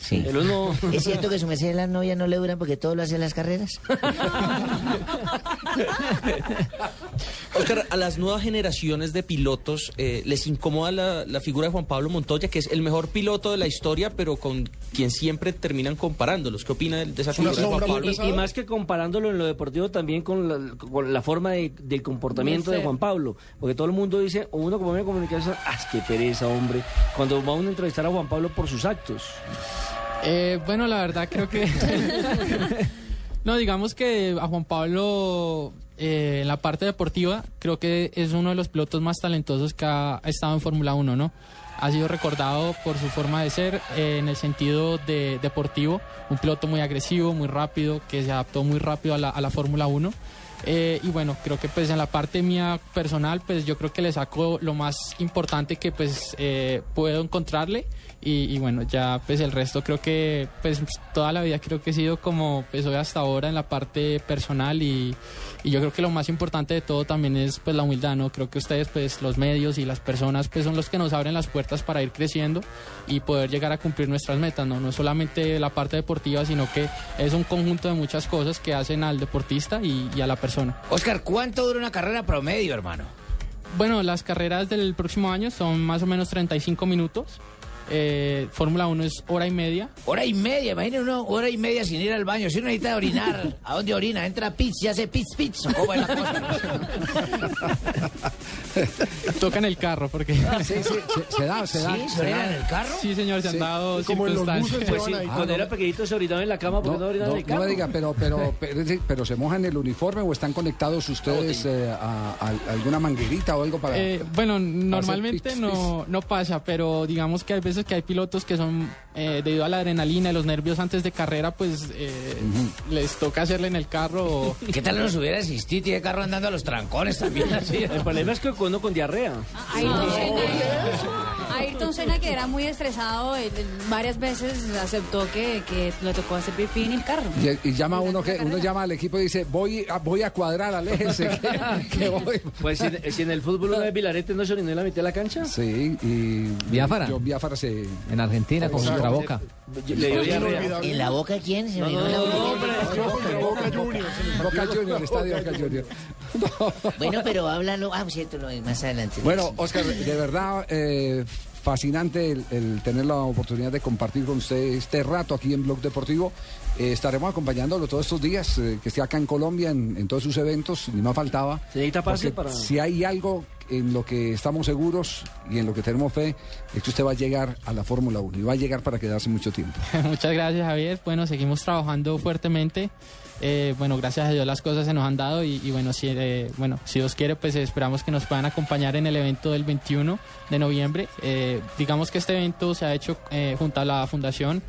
Sí. El uno... ¿Es cierto que su merced las novias no le duran porque todo lo hace en las carreras? Oscar, a las nuevas generaciones de pilotos eh, les incomoda la, la figura de Juan Pablo Montoya, que es el mejor piloto de la historia, pero con quien siempre terminan comparándolos. ¿Qué opina de, de esa figura de Juan Pablo? Y, y más que comparándolo en lo deportivo también con la, con la forma de- del comportamiento De. Juan Pablo. Porque todo el mundo dice, o uno como medio de comunicación, ¡ah, qué pereza, hombre! Cuando va uno a entrevistar a Juan Pablo por sus actos. Eh, bueno, la verdad creo que... no, digamos que a Juan Pablo eh, en la parte deportiva creo que es uno de los pilotos más talentosos que ha estado en Fórmula 1, ¿no? Ha sido recordado por su forma de ser eh, en el sentido de deportivo, un piloto muy agresivo, muy rápido, que se adaptó muy rápido a la, a la Fórmula 1. Eh, y bueno, creo que pues en la parte mía personal, pues yo creo que le saco lo más importante que pues eh, puedo encontrarle y, y bueno, ya pues el resto creo que pues toda la vida creo que he sido como pues hoy hasta ahora en la parte personal y, y yo creo que lo más importante de todo también es pues la humildad, ¿no? Creo que ustedes pues los medios y las personas pues son los que nos abren las puertas para ir creciendo y poder llegar a cumplir nuestras metas, ¿no? No solamente la parte deportiva, sino que es un conjunto de muchas cosas que hacen al deportista y, y a la persona. Oscar, ¿cuánto dura una carrera promedio, hermano? Bueno, las carreras del próximo año son más o menos 35 minutos. Eh, Fórmula 1 es hora y media. Hora y media, imagínate uno, hora y media sin ir al baño. Si uno necesita orinar, ¿a dónde orina? Entra a pits y hace pits, pits. ¿o ¿Cómo es la cosa? Toca en el carro porque... sí, sí, se, se da, se da. ¿Sí? ¿Se orina en el carro? Sí, señor, se han dado Como en los circunstancias. buses Pues sí, Ah, cuando no. era pequeñito se orinaba en la cama porque no, orinaba No, en el no carro. me diga, pero, pero, pero, pero se mojan el uniforme o están conectados ustedes eh, a, a alguna manguerita o algo para. Eh, bueno, normalmente pits, no, no pasa, pero digamos que hay veces que hay pilotos que son, eh, debido a la adrenalina y los nervios antes de carrera, pues eh, les toca hacerle en el carro. o- ¿Qué tal nos hubiera existido? Tiene carro andando a los trancones también así. El problema es que uno con diarrea. Ayrton Senna, Ayrton Senna, que era muy estresado, él- él varias veces aceptó que, que le tocó hacer pipí en el carro. Y, y llama uno que uno llama al equipo y dice voy a, voy a cuadrar, aléjese que, que voy. Pues si, si en el fútbol una vez Vilarete no se orinó en la mitad de la cancha. Sí, y Biafara. Yo Biafara se En Argentina con Exacto. nuestra boca. Le dio diarrea. ¿En la boca quién? Se No, me no, la no, boca. no, Boca Juniors. Boca Junior, estadio Boca Junior. Bueno, pero háblalo. Ah, cierto, lo más adelante. Bueno, Oscar, de verdad eh, fascinante el, el tener la oportunidad de compartir con usted este rato aquí en Blog Deportivo. Eh, estaremos acompañándolo todos estos días, eh, que esté acá en Colombia, en, en todos sus eventos, ni más faltaba. Porque para- Si hay algo en lo que estamos seguros y en lo que tenemos fe, es que usted va a llegar a la Fórmula 1 y va a llegar para quedarse mucho tiempo. Muchas gracias, Javier. Bueno, seguimos trabajando fuertemente. Eh, bueno, gracias a Dios las cosas se nos han dado y, y bueno, si, eh, bueno, si Dios quiere, pues esperamos que nos puedan acompañar en el evento del 21 de noviembre. Eh, digamos que este evento se ha hecho junto a la fundación,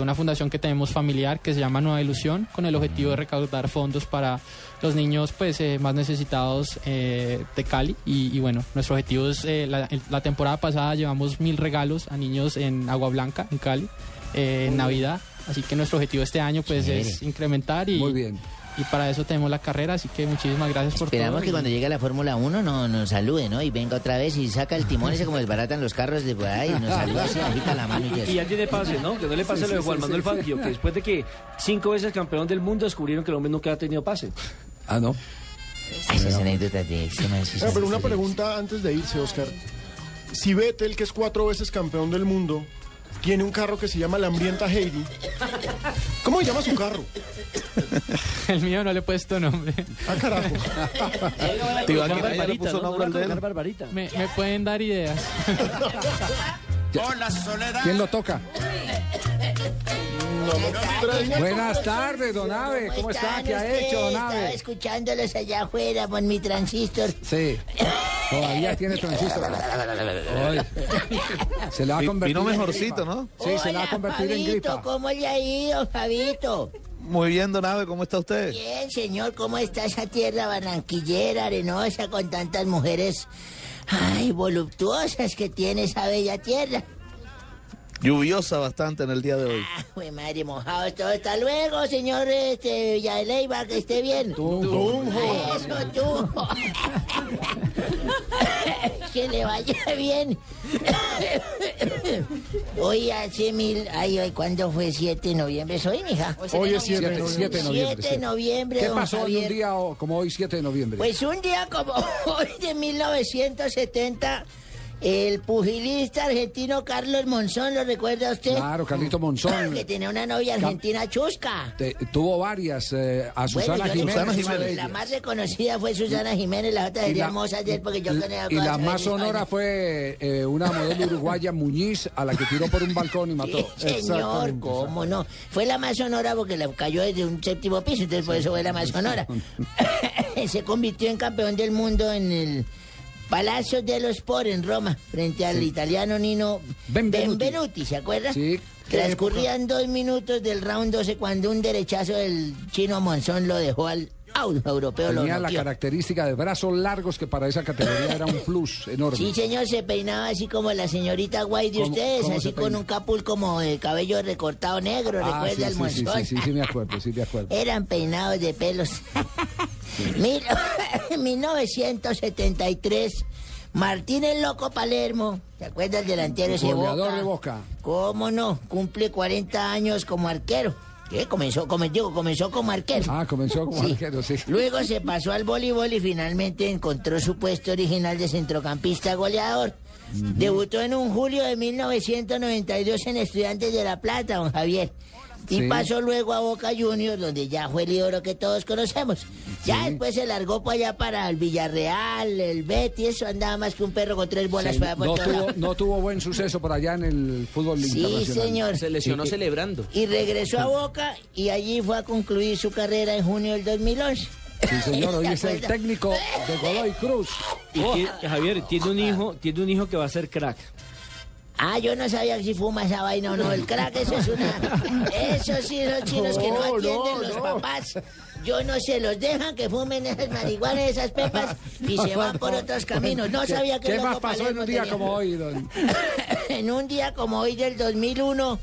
una fundación que tenemos familiar que se llama Nueva Ilusión, con el objetivo de recaudar fondos para los niños pues más necesitados de Cali y, y bueno, nuestro objetivo es, la, temporada pasada llevamos mil regalos a niños en Agua Blanca, en Cali, eh, en Navidad. Así que nuestro objetivo este año pues Chévere. es incrementar y, Muy bien. y para eso tenemos la carrera, así que muchísimas gracias por Esperamos todo. que y- cuando llegue a la Fórmula 1 no, nos salude, ¿no? Y venga otra vez y saca el timón ese como desbaratan los carros de por ahí y nos saluda así, agita la mano y Y eso. ya tiene pase, ¿no? Que no le pase Sí, lo de Juan sí, Manuel sí. Fangio, que después de que cinco veces campeón del mundo descubrieron que el hombre nunca ha tenido pase. Ah, no. Esas anécdotas de extrema Ah, pero una pregunta antes de irse, Oscar. Si Vettel, que es cuatro veces campeón del mundo, tiene un carro que se llama la hambrienta Heidi, ¿cómo se llama su carro? El mío no le he puesto nombre. Ah, carajo. Le puso nombre al de él. Barbarita. Me, me pueden dar ideas. Hola, Soledad. ¿Quién lo toca? Buenas tardes, don Ave. ¿Cómo está? ¿Qué ha hecho, don Estaba Ave? escuchándolos allá afuera por mi transistor. Sí. Todavía tiene transistor. Ay. Se le va a convertir vino en mejorcito. ¿no? Sí, se le va a convertir en Fabito, gripa. ¿cómo le ha ido, Fabito? Muy bien, don Ave, ¿cómo está usted? Bien, señor, ¿cómo está esa tierra barranquillera, arenosa, con tantas mujeres, ay, voluptuosas que tiene esa bella tierra? Lluviosa bastante en el día de hoy. Uy, madre, mojados todo. Hasta luego, señor este, Villa de Leyva, que esté bien. Tunjo. Eso, tú. que le vaya bien. Hoy hace mil... Ay, ay, ¿cuándo fue? 7 de noviembre. ¿Soy, mija? Hoy es 7 de Siete- noviembre. siete de noviembre. 7 de noviembre, ¿Qué pasó en un día como hoy, 7 de noviembre? Pues un día como hoy de 1970, el pugilista argentino Carlos Monzón, ¿lo recuerda usted? Claro, Carlito Monzón. Que tenía una novia argentina chusca. Te- tuvo varias, eh, a Susana Bueno, Jiménez. una de La más reconocida fue Susana Jiménez, la- mozas de él porque yo con ella Y la más sonora fue eh, una modelo uruguaya, Muñiz, a la que tiró por un balcón y mató. Sí, señor, ¿cómo no? Fue la más sonora porque le cayó desde un séptimo piso, entonces por eso fue la más sonora. Se convirtió en campeón del mundo en el Palacio dello Sport en Roma, frente al italiano Nino Benvenuti, ¿se acuerda? Sí. Transcurrían dos minutos del round 12 cuando un derechazo del chino Monzón lo dejó al out europeo. Lo Tenía la característica de brazos largos que para esa categoría era un plus enorme. Sí, señor, se peinaba así como la señorita Guay de ¿Cómo- ustedes, así se con un capul como de cabello recortado negro, Ah, recuerda al sí, sí, sí, sí, sí, me acuerdo, sí, me acuerdo. Eran peinados de pelos. Mil- 1973, Martín el Loco Palermo, ¿te acuerdas del delantero ese Boca? de Boca. ¿Cómo no? Cumple 40 años como arquero. ¿Qué? Comenzó, como, digo, comenzó como arquero. Ah, comenzó como Sí. arquero, sí. Luego se pasó al voleibol y finalmente encontró su puesto original de centrocampista goleador. Debutó en un julio de 1992 en Estudiantes de La Plata, don Javier. Y Sí. pasó luego a Boca Juniors, donde ya fue el ídolo que todos conocemos. Ya después se largó para allá para el Villarreal, el Betis, eso andaba más que un perro con tres bolas Sí, para por no, todo tuvo, no tuvo buen suceso por allá en el fútbol Sí, internacional. señor. Se lesionó celebrando. Y regresó a Boca y allí fue a concluir su carrera en junio del 2011. Sí, señor, hoy ¿Se es el técnico de Godoy Cruz. Y Javier, tiene un hijo, tiene un hijo que va a ser crack. Ah, yo no sabía si fuma esa vaina o no. El crack, eso es una. Eso sí, los chinos que no atienden no, los no. papás. Yo no se los dejan que fumen esas marihuanas, esas pepas y se van por otros caminos. No ¿Qué- sabía que ¿Qué más pasó en un día tenía- como hoy, don? en un día como hoy del 2001,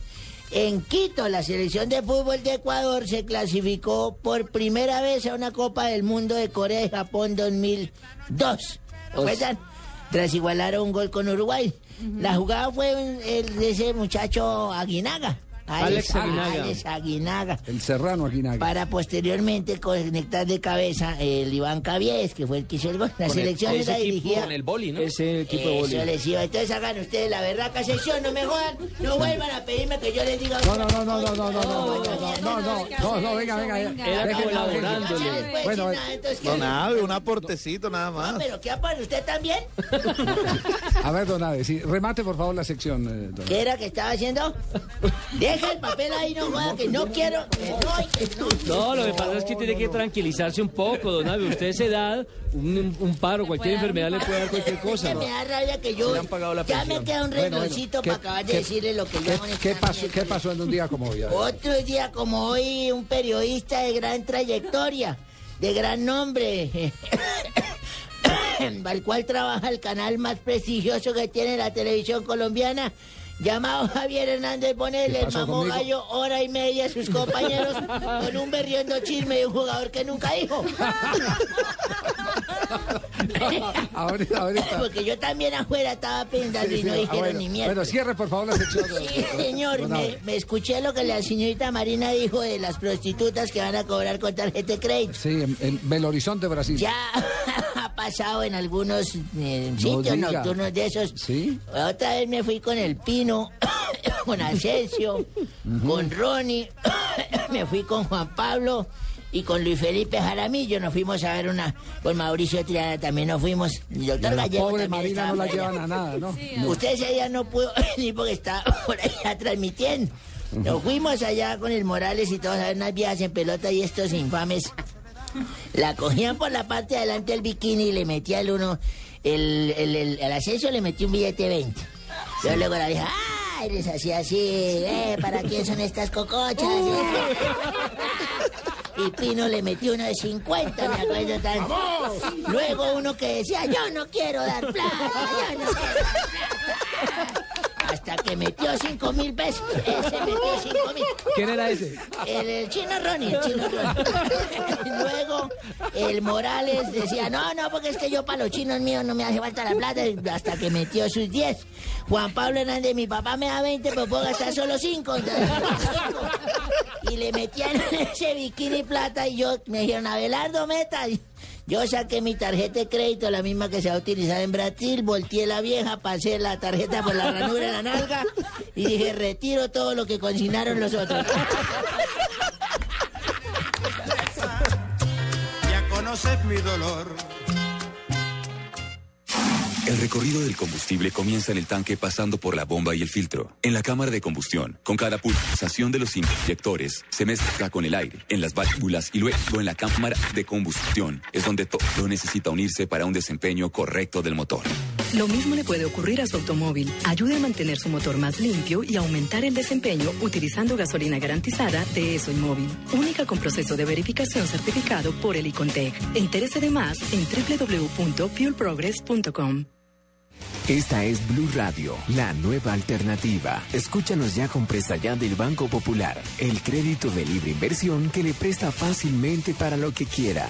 en Quito, la selección de fútbol de Ecuador se clasificó por primera vez a una Copa del Mundo de Corea y Japón 2002. ¿Recuerdan? Tras igualar a un gol con Uruguay. La jugada fue el de ese muchacho Aguinaga. Alex Aguinaga. Alex Aguinaga. El Serrano Aguinaga. Para posteriormente conectar de cabeza el Iván Cavies, que fue el que hizo el gol. La el- selección ese era equipo dirigida. con el boli, ¿no? Ese equipo de boli. les iba. Entonces hagan ustedes la berraca sesión, no me jodan, no vuelvan a pedirme que yo les diga. No, no, no, no, no, no, no, no, no, no, no, no, no, venga, venga. Era colaborándole. Pues, Bueno. Don Ave, un aportecito nada No, más. pero ¿qué para usted también? a ver, don Ave, sí, remate por favor la sección. eh, don ¿Qué era que estaba haciendo? Deja el papel ahí, no joda, que no quiero, que no, que no. No, lo que pasa es que tiene que tranquilizarse un poco, don Abe. Usted a esa edad, un, un paro, cualquier enfermedad le puede dar cualquier cosa. Que ¿no? me da rabia que yo Se le han pagado la ya me queda un Bueno, bueno, rengloncito ¿qué- para acabar de decirle lo que ¿Qué, yo qué pasó, ¿Qué pasó en un día como hoy? Otro día como hoy, un periodista de gran trayectoria, de gran nombre, al cual trabaja el canal más prestigioso que tiene la televisión colombiana, llamado Javier Hernández ¿Qué Bonel, el mamó conmigo? gallo hora y media a sus compañeros con un berriondo chisme de un jugador que nunca dijo. ahorita, ahorita. Porque yo también afuera estaba pensando y no sí, ah, dijeron bueno. ni mierda. Bueno, cierre por favor la sección. Sí, señor, me, me escuché lo que la señorita Marina dijo de las prostitutas que van a cobrar con tarjeta de crédito. Sí, en, en Belo Horizonte, Brasil. Ya ha pasado en algunos eh, sitios nocturnos de esos. Sí. Otra vez me fui con el Pino, con Asensio, con Ronnie, me fui con Juan Pablo y con Luis Felipe Jaramillo. Nos fuimos a ver una, con Mauricio Triana también nos fuimos. El doctor la Gallego pobre también Marina no la por allá. llevan a nada, ¿no? No. Usted ese día no pudo ni porque estaba por allá transmitiendo. Nos fuimos allá con el Morales y todos a ver unas viejas en pelota y estos infames la cogían por la parte de adelante del bikini y le metía el uno, el, el, el, ascenso le metió un billete de 20. Yo luego la dije, ah, eres así, así, eh, ¿para quién son estas cocochas? Y Pino le metió uno de 50, me acuerdo tanto. Luego uno que decía, yo no quiero dar plata, yo no quiero dar plata. Hasta que metió 5 mil pesos. Ese metió 5 mil. ¿Quién era ese? El, el chino Ronnie, el chino Ronnie. Luego el Morales decía, no, no, porque es que yo para los chinos míos no me hace falta la plata, hasta que metió sus 10. Juan Pablo Hernández, mi papá me da 20, pero puedo gastar solo 5. Y le metían ese bikini plata y yo me dijeron, Abelardo, meta. Y Yo saqué mi tarjeta de crédito, la misma que se ha utilizado en Brasil, volteé la vieja, pasé la tarjeta por la ranura de la nalga y dije, retiro todo lo que consignaron los otros. Ya conoces mi dolor. El recorrido del combustible comienza en el tanque pasando por la bomba y el filtro, en la cámara de combustión. Con cada pulsación de los inyectores se mezcla con el aire, en las válvulas y luego en la cámara de combustión. Es donde todo necesita unirse para un desempeño correcto del motor. Lo mismo le puede ocurrir a su automóvil. Ayude a mantener su motor más limpio y aumentar el desempeño utilizando gasolina garantizada de ESO Móvil. Única con proceso de verificación certificado por el Icontec. Entérese de más en www.fuelprogress.com. Esta es Blue Radio, la nueva alternativa. Escúchanos ya con presta ya del Banco Popular, el crédito de libre inversión que le presta fácilmente para lo que quiera.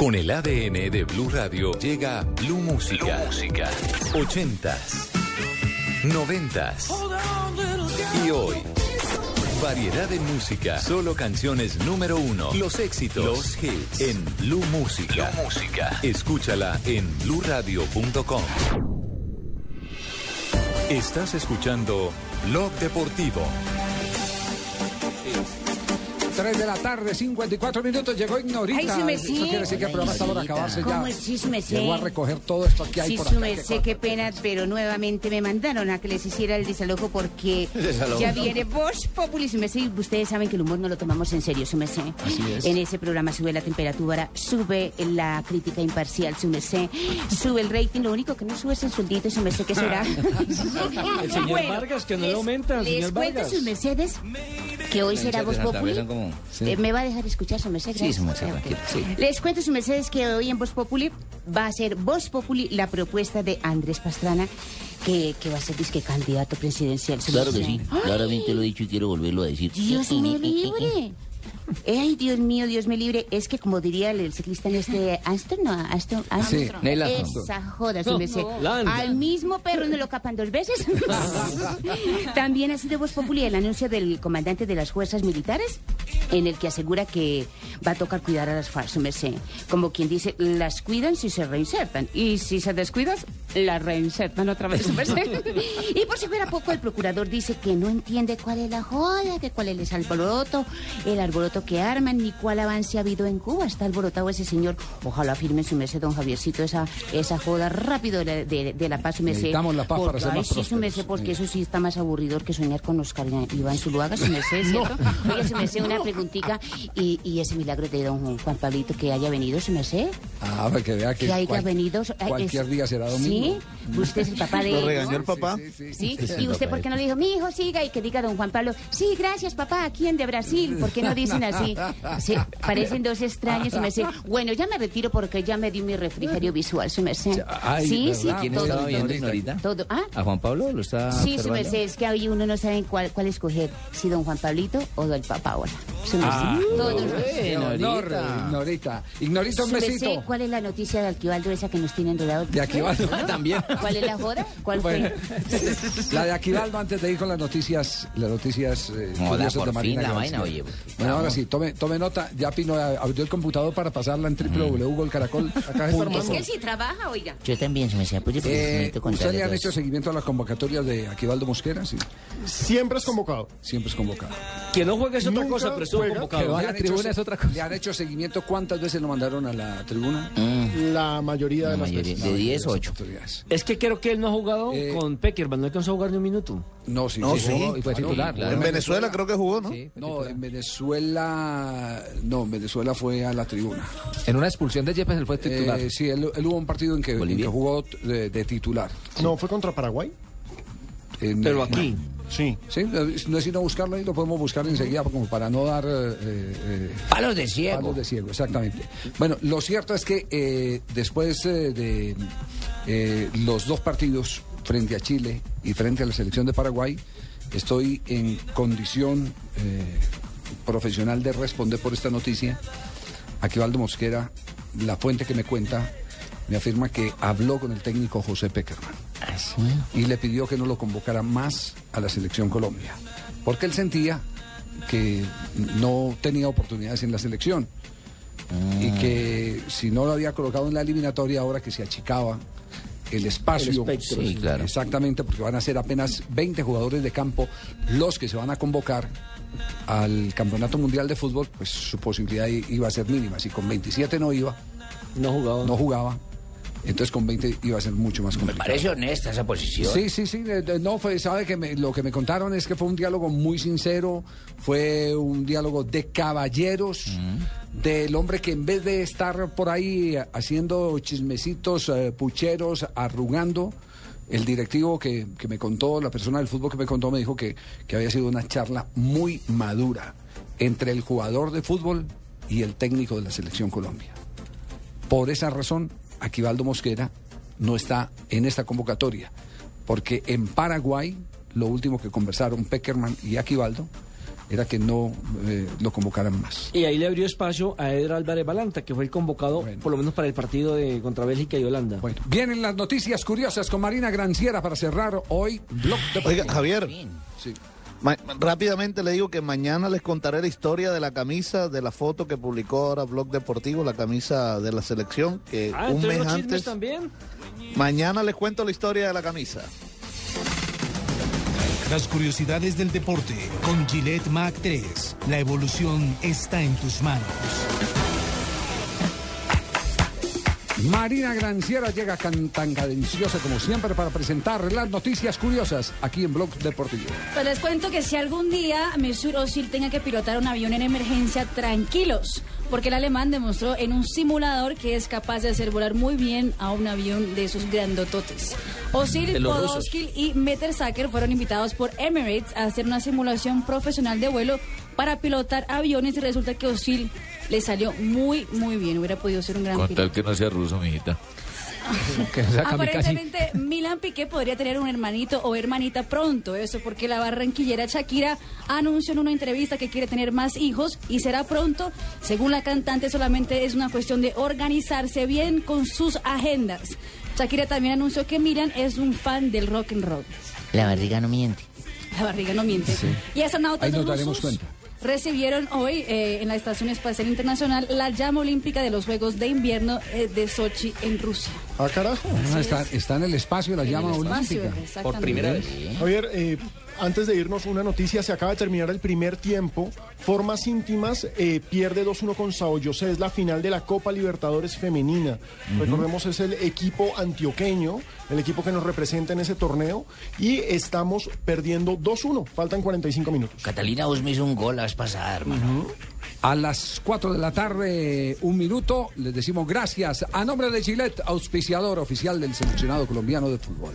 Con el ADN de Blue Radio llega Blue Música. Música. 80s, 90s y hoy. Variedad de música, solo canciones número uno, los éxitos, los hits en Blue Música. Blue Música. Escúchala en bluradio.com. Estás escuchando Blog Deportivo. 3 de la tarde, 54 minutos, llegó Ignorita. Ay, sí me Eso sí. quiere decir que el programa está por acabarse ¿Cómo ya. es? Sí, sí me sé. Llegó a recoger todo esto que hay Sí, por su acá. merced, qué pena, pero nuevamente me mandaron a que les hiciera el desalojo porque Desalojo. ya viene Voz Populi, y ustedes saben que el humor no lo tomamos en serio, su merced. Así es. En ese programa sube la temperatura, sube la crítica imparcial, su merced, sube el rating, lo único que no sube es el sueldito, su merced, ¿qué será? El señor Vargas, que no le aumenta, el Les señor cuento, Vargas. sus mercedes, que hoy será Voz Populi. Eh, ¿Me va a dejar escuchar, su merced? Sí, su merced, ok. tranquilo, sí. Les cuento, su mercedes, que hoy en Voz Populi va a ser Voz Populi la propuesta de Andrés Pastrana, que, que va a ser disque candidato presidencial. Claro que sí, claramente lo he dicho y quiero volverlo a decir. Dios me libre. Ay, Dios mío, Dios me libre. Es que, como diría el ciclista en este Aston, no, Aston, Armstrong. Sí, Neil Armstrong. Esa joda, no. Landa. Al mismo perro no lo capan dos veces. También ha sido voz popular el anuncio del comandante de las fuerzas militares, en el que asegura que va a tocar cuidar a las FARC, su merced. Como quien dice, las cuidan si se reinsertan. Y si se descuidas, la reinsertan otra vez. y por si fuera poco, el procurador dice que no entiende cuál es la joda, que cuál es el alboroto, el alboroto que arman, ni cuál avance ha habido en Cuba. Está alborotado ese señor. Ojalá firme su merced, don Javiercito, esa, esa joda rápido de, la- de- de la paz, su merced. Necesitamos la paz para Porque- ser ay, más sí, su merced, porque Sí. eso sí está más aburridor que soñar con Oscar Iván Zuluaga, su merced, ¿cierto? Oye, su merced, una preguntita. Y, y ese milagro de don Juan Pablito que haya venido, su merced. Ah, para que vea que, Que haya cual- venido. eh, cualquier es- día será domingo. Sí, usted es el papá de ¿Lo el papá? Sí, y usted, ¿por qué no le dijo, mi hijo, siga? Y que diga don Juan Pablo, sí, gracias, papá, ¿a quién de Brasil? ¿Por qué no dicen así? Se parecen dos extraños y me dice, bueno, ya me retiro porque ya me di mi refrigerio visual, su merced. Ay, sí, ¿verdad? sí, ¿Quién todo, estaba viendo, todo, Ignorita? todo. ¿Ah? ¿A Juan Pablo lo está Sí, su merced, es que ahí uno no sabe cuál, cuál escoger, si don Juan Pablito o don Papá ahora. Su merced, Ah, todos. bueno, Ignorita. Ignorita. Un merced, besito. ¿Cuál es la noticia de Aquivaldo esa que nos tienen dorados? De Aquivaldo también. ¿Cuál es la joda? ¿Cuál fue? La de Aquivaldo antes de ir con las noticias, las noticias eh, Moda, por de Marina. Fin, la vaina, oye, pues, bueno, ahora sí, tome, tome nota. Ya Pino eh, abrió el computador para pasarla en www.golcaracol. es que si trabaja, oiga. Yo también, se me decía, pues, eh, ¿Usted le han hecho seguimiento a las convocatorias de Aquivaldo Mosquera? Sí. Siempre es convocado. Siempre es convocado. Que no juegue es otra Nunca cosa, pero es convocado. Que va a la tribuna hecho, es otra cosa. ¿Le han hecho seguimiento cuántas veces lo mandaron a la tribuna? Mm. La mayoría de la las mayoría, veces. De 10 8. Es que creo que él no ha jugado eh... con Peckerman, no alcanzó a jugar ni un minuto. No, sí, no, sí, sí. Fue titular. En Venezuela creo que jugó, ¿no? No, en Venezuela, no, en Venezuela fue a la tribuna. En una expulsión de Yepes él fue titular. Eh, sí, él, él, hubo un partido en que, jugó de, titular. No, fue contra Paraguay. Pero aquí. Sí. Sí, no es sino buscarlo ahí, lo podemos buscar enseguida como para no dar... eh, eh, Palos de ciego. Palos de ciego, exactamente. Bueno, lo cierto es que eh, después eh, de eh, los dos partidos frente a Chile y frente a la selección de Paraguay, estoy en condición eh, profesional de responder por esta noticia. Aquivaldo Mosquera, la fuente que me cuenta, me afirma que habló con el técnico José Peckerman y le pidió que no lo convocara más a la selección Colombia, porque él sentía que no tenía oportunidades en la selección y que si no lo había colocado en la eliminatoria ahora que se achicaba el espacio, El espectro. Sí, claro. exactamente, porque van a ser apenas 20 jugadores de campo los que se van a convocar al Campeonato Mundial de Fútbol, pues su posibilidad iba a ser mínima. Si con 27 no iba, no jugaba, no jugaba entonces con 20 iba a ser mucho más complicado. Parece honesta esa posición. Sí, sí, sí. No, fue, sabe que me- lo que me contaron es que fue un diálogo muy sincero, fue un diálogo de caballeros, del hombre que en vez de estar por ahí haciendo chismecitos, eh, pucheros, arrugando, el directivo que, que me contó, la persona del fútbol que me contó, me dijo que, que había sido una charla muy madura entre el jugador de fútbol y el técnico de la selección Colombia. Por esa razón, Aquivaldo Mosquera no está en esta convocatoria, porque en Paraguay lo último que conversaron Peckerman y Aquivaldo era que no eh, lo convocaran más. Y ahí le abrió espacio a Edra Álvarez Balanta, que fue el convocado, por lo menos para el partido de contra Bélgica y Holanda. Vienen las noticias curiosas con Marina Granciera para cerrar hoy Blog de Oiga, Javier. Sí. Ma- rápidamente le digo que mañana les contaré la historia de la camisa, de la foto que publicó ahora Blog Deportivo, la camisa de la selección, que Ah, un mes antes... también. Mañana les cuento la historia de la camisa. Las curiosidades del deporte con Gillette Mac 3. La evolución está en tus manos. Marina Granciera llega can- tan cadenciosa como siempre para presentar las noticias curiosas aquí en Blog Deportivo. Pues les cuento que si algún día Mesut Özil tenga que pilotar un avión en emergencia, tranquilos, porque el alemán demostró en un simulador que es capaz de hacer volar muy bien a un avión de esos grandototes. Özil. Podolski y Mertesacker fueron invitados por Emirates a hacer una simulación profesional de vuelo para pilotar aviones y resulta que Özil le salió muy, muy bien. Hubiera podido ser un gran Con piloto. tal que no sea ruso, mijita. Aparentemente, Milan Piqué podría tener un hermanito o hermanita pronto, eso porque la barranquillera Shakira anunció en una entrevista que quiere tener más hijos y será pronto. Según la cantante, solamente es una cuestión de organizarse bien con sus agendas. Shakira también anunció que Milan es un fan del rock and roll. La barriga no miente. La barriga no miente. Y astronautas Ahí nos daremos rusos cuenta. Recibieron hoy eh, en la Estación Espacial Internacional la llama olímpica de los Juegos de Invierno eh, de Sochi en Rusia. Ah, carajo. Ah, está, está en el espacio la En llama espacio, olímpica. exactamente. Javier, eh, antes de irnos, una noticia. Se acaba de terminar el primer tiempo. Formas íntimas eh, pierde 2-1 con Sao José. Es la final de la Copa Libertadores Femenina. Recordemos, es el equipo antioqueño, el equipo que nos representa en ese torneo. Y estamos perdiendo 2-1. Faltan 45 minutos. Catalina vos me hizo un gol la vez pasada, hermano. A las 4 de la tarde, un minuto, les decimos gracias a nombre de Gillette, auspiciador oficial del seleccionado colombiano de fútbol.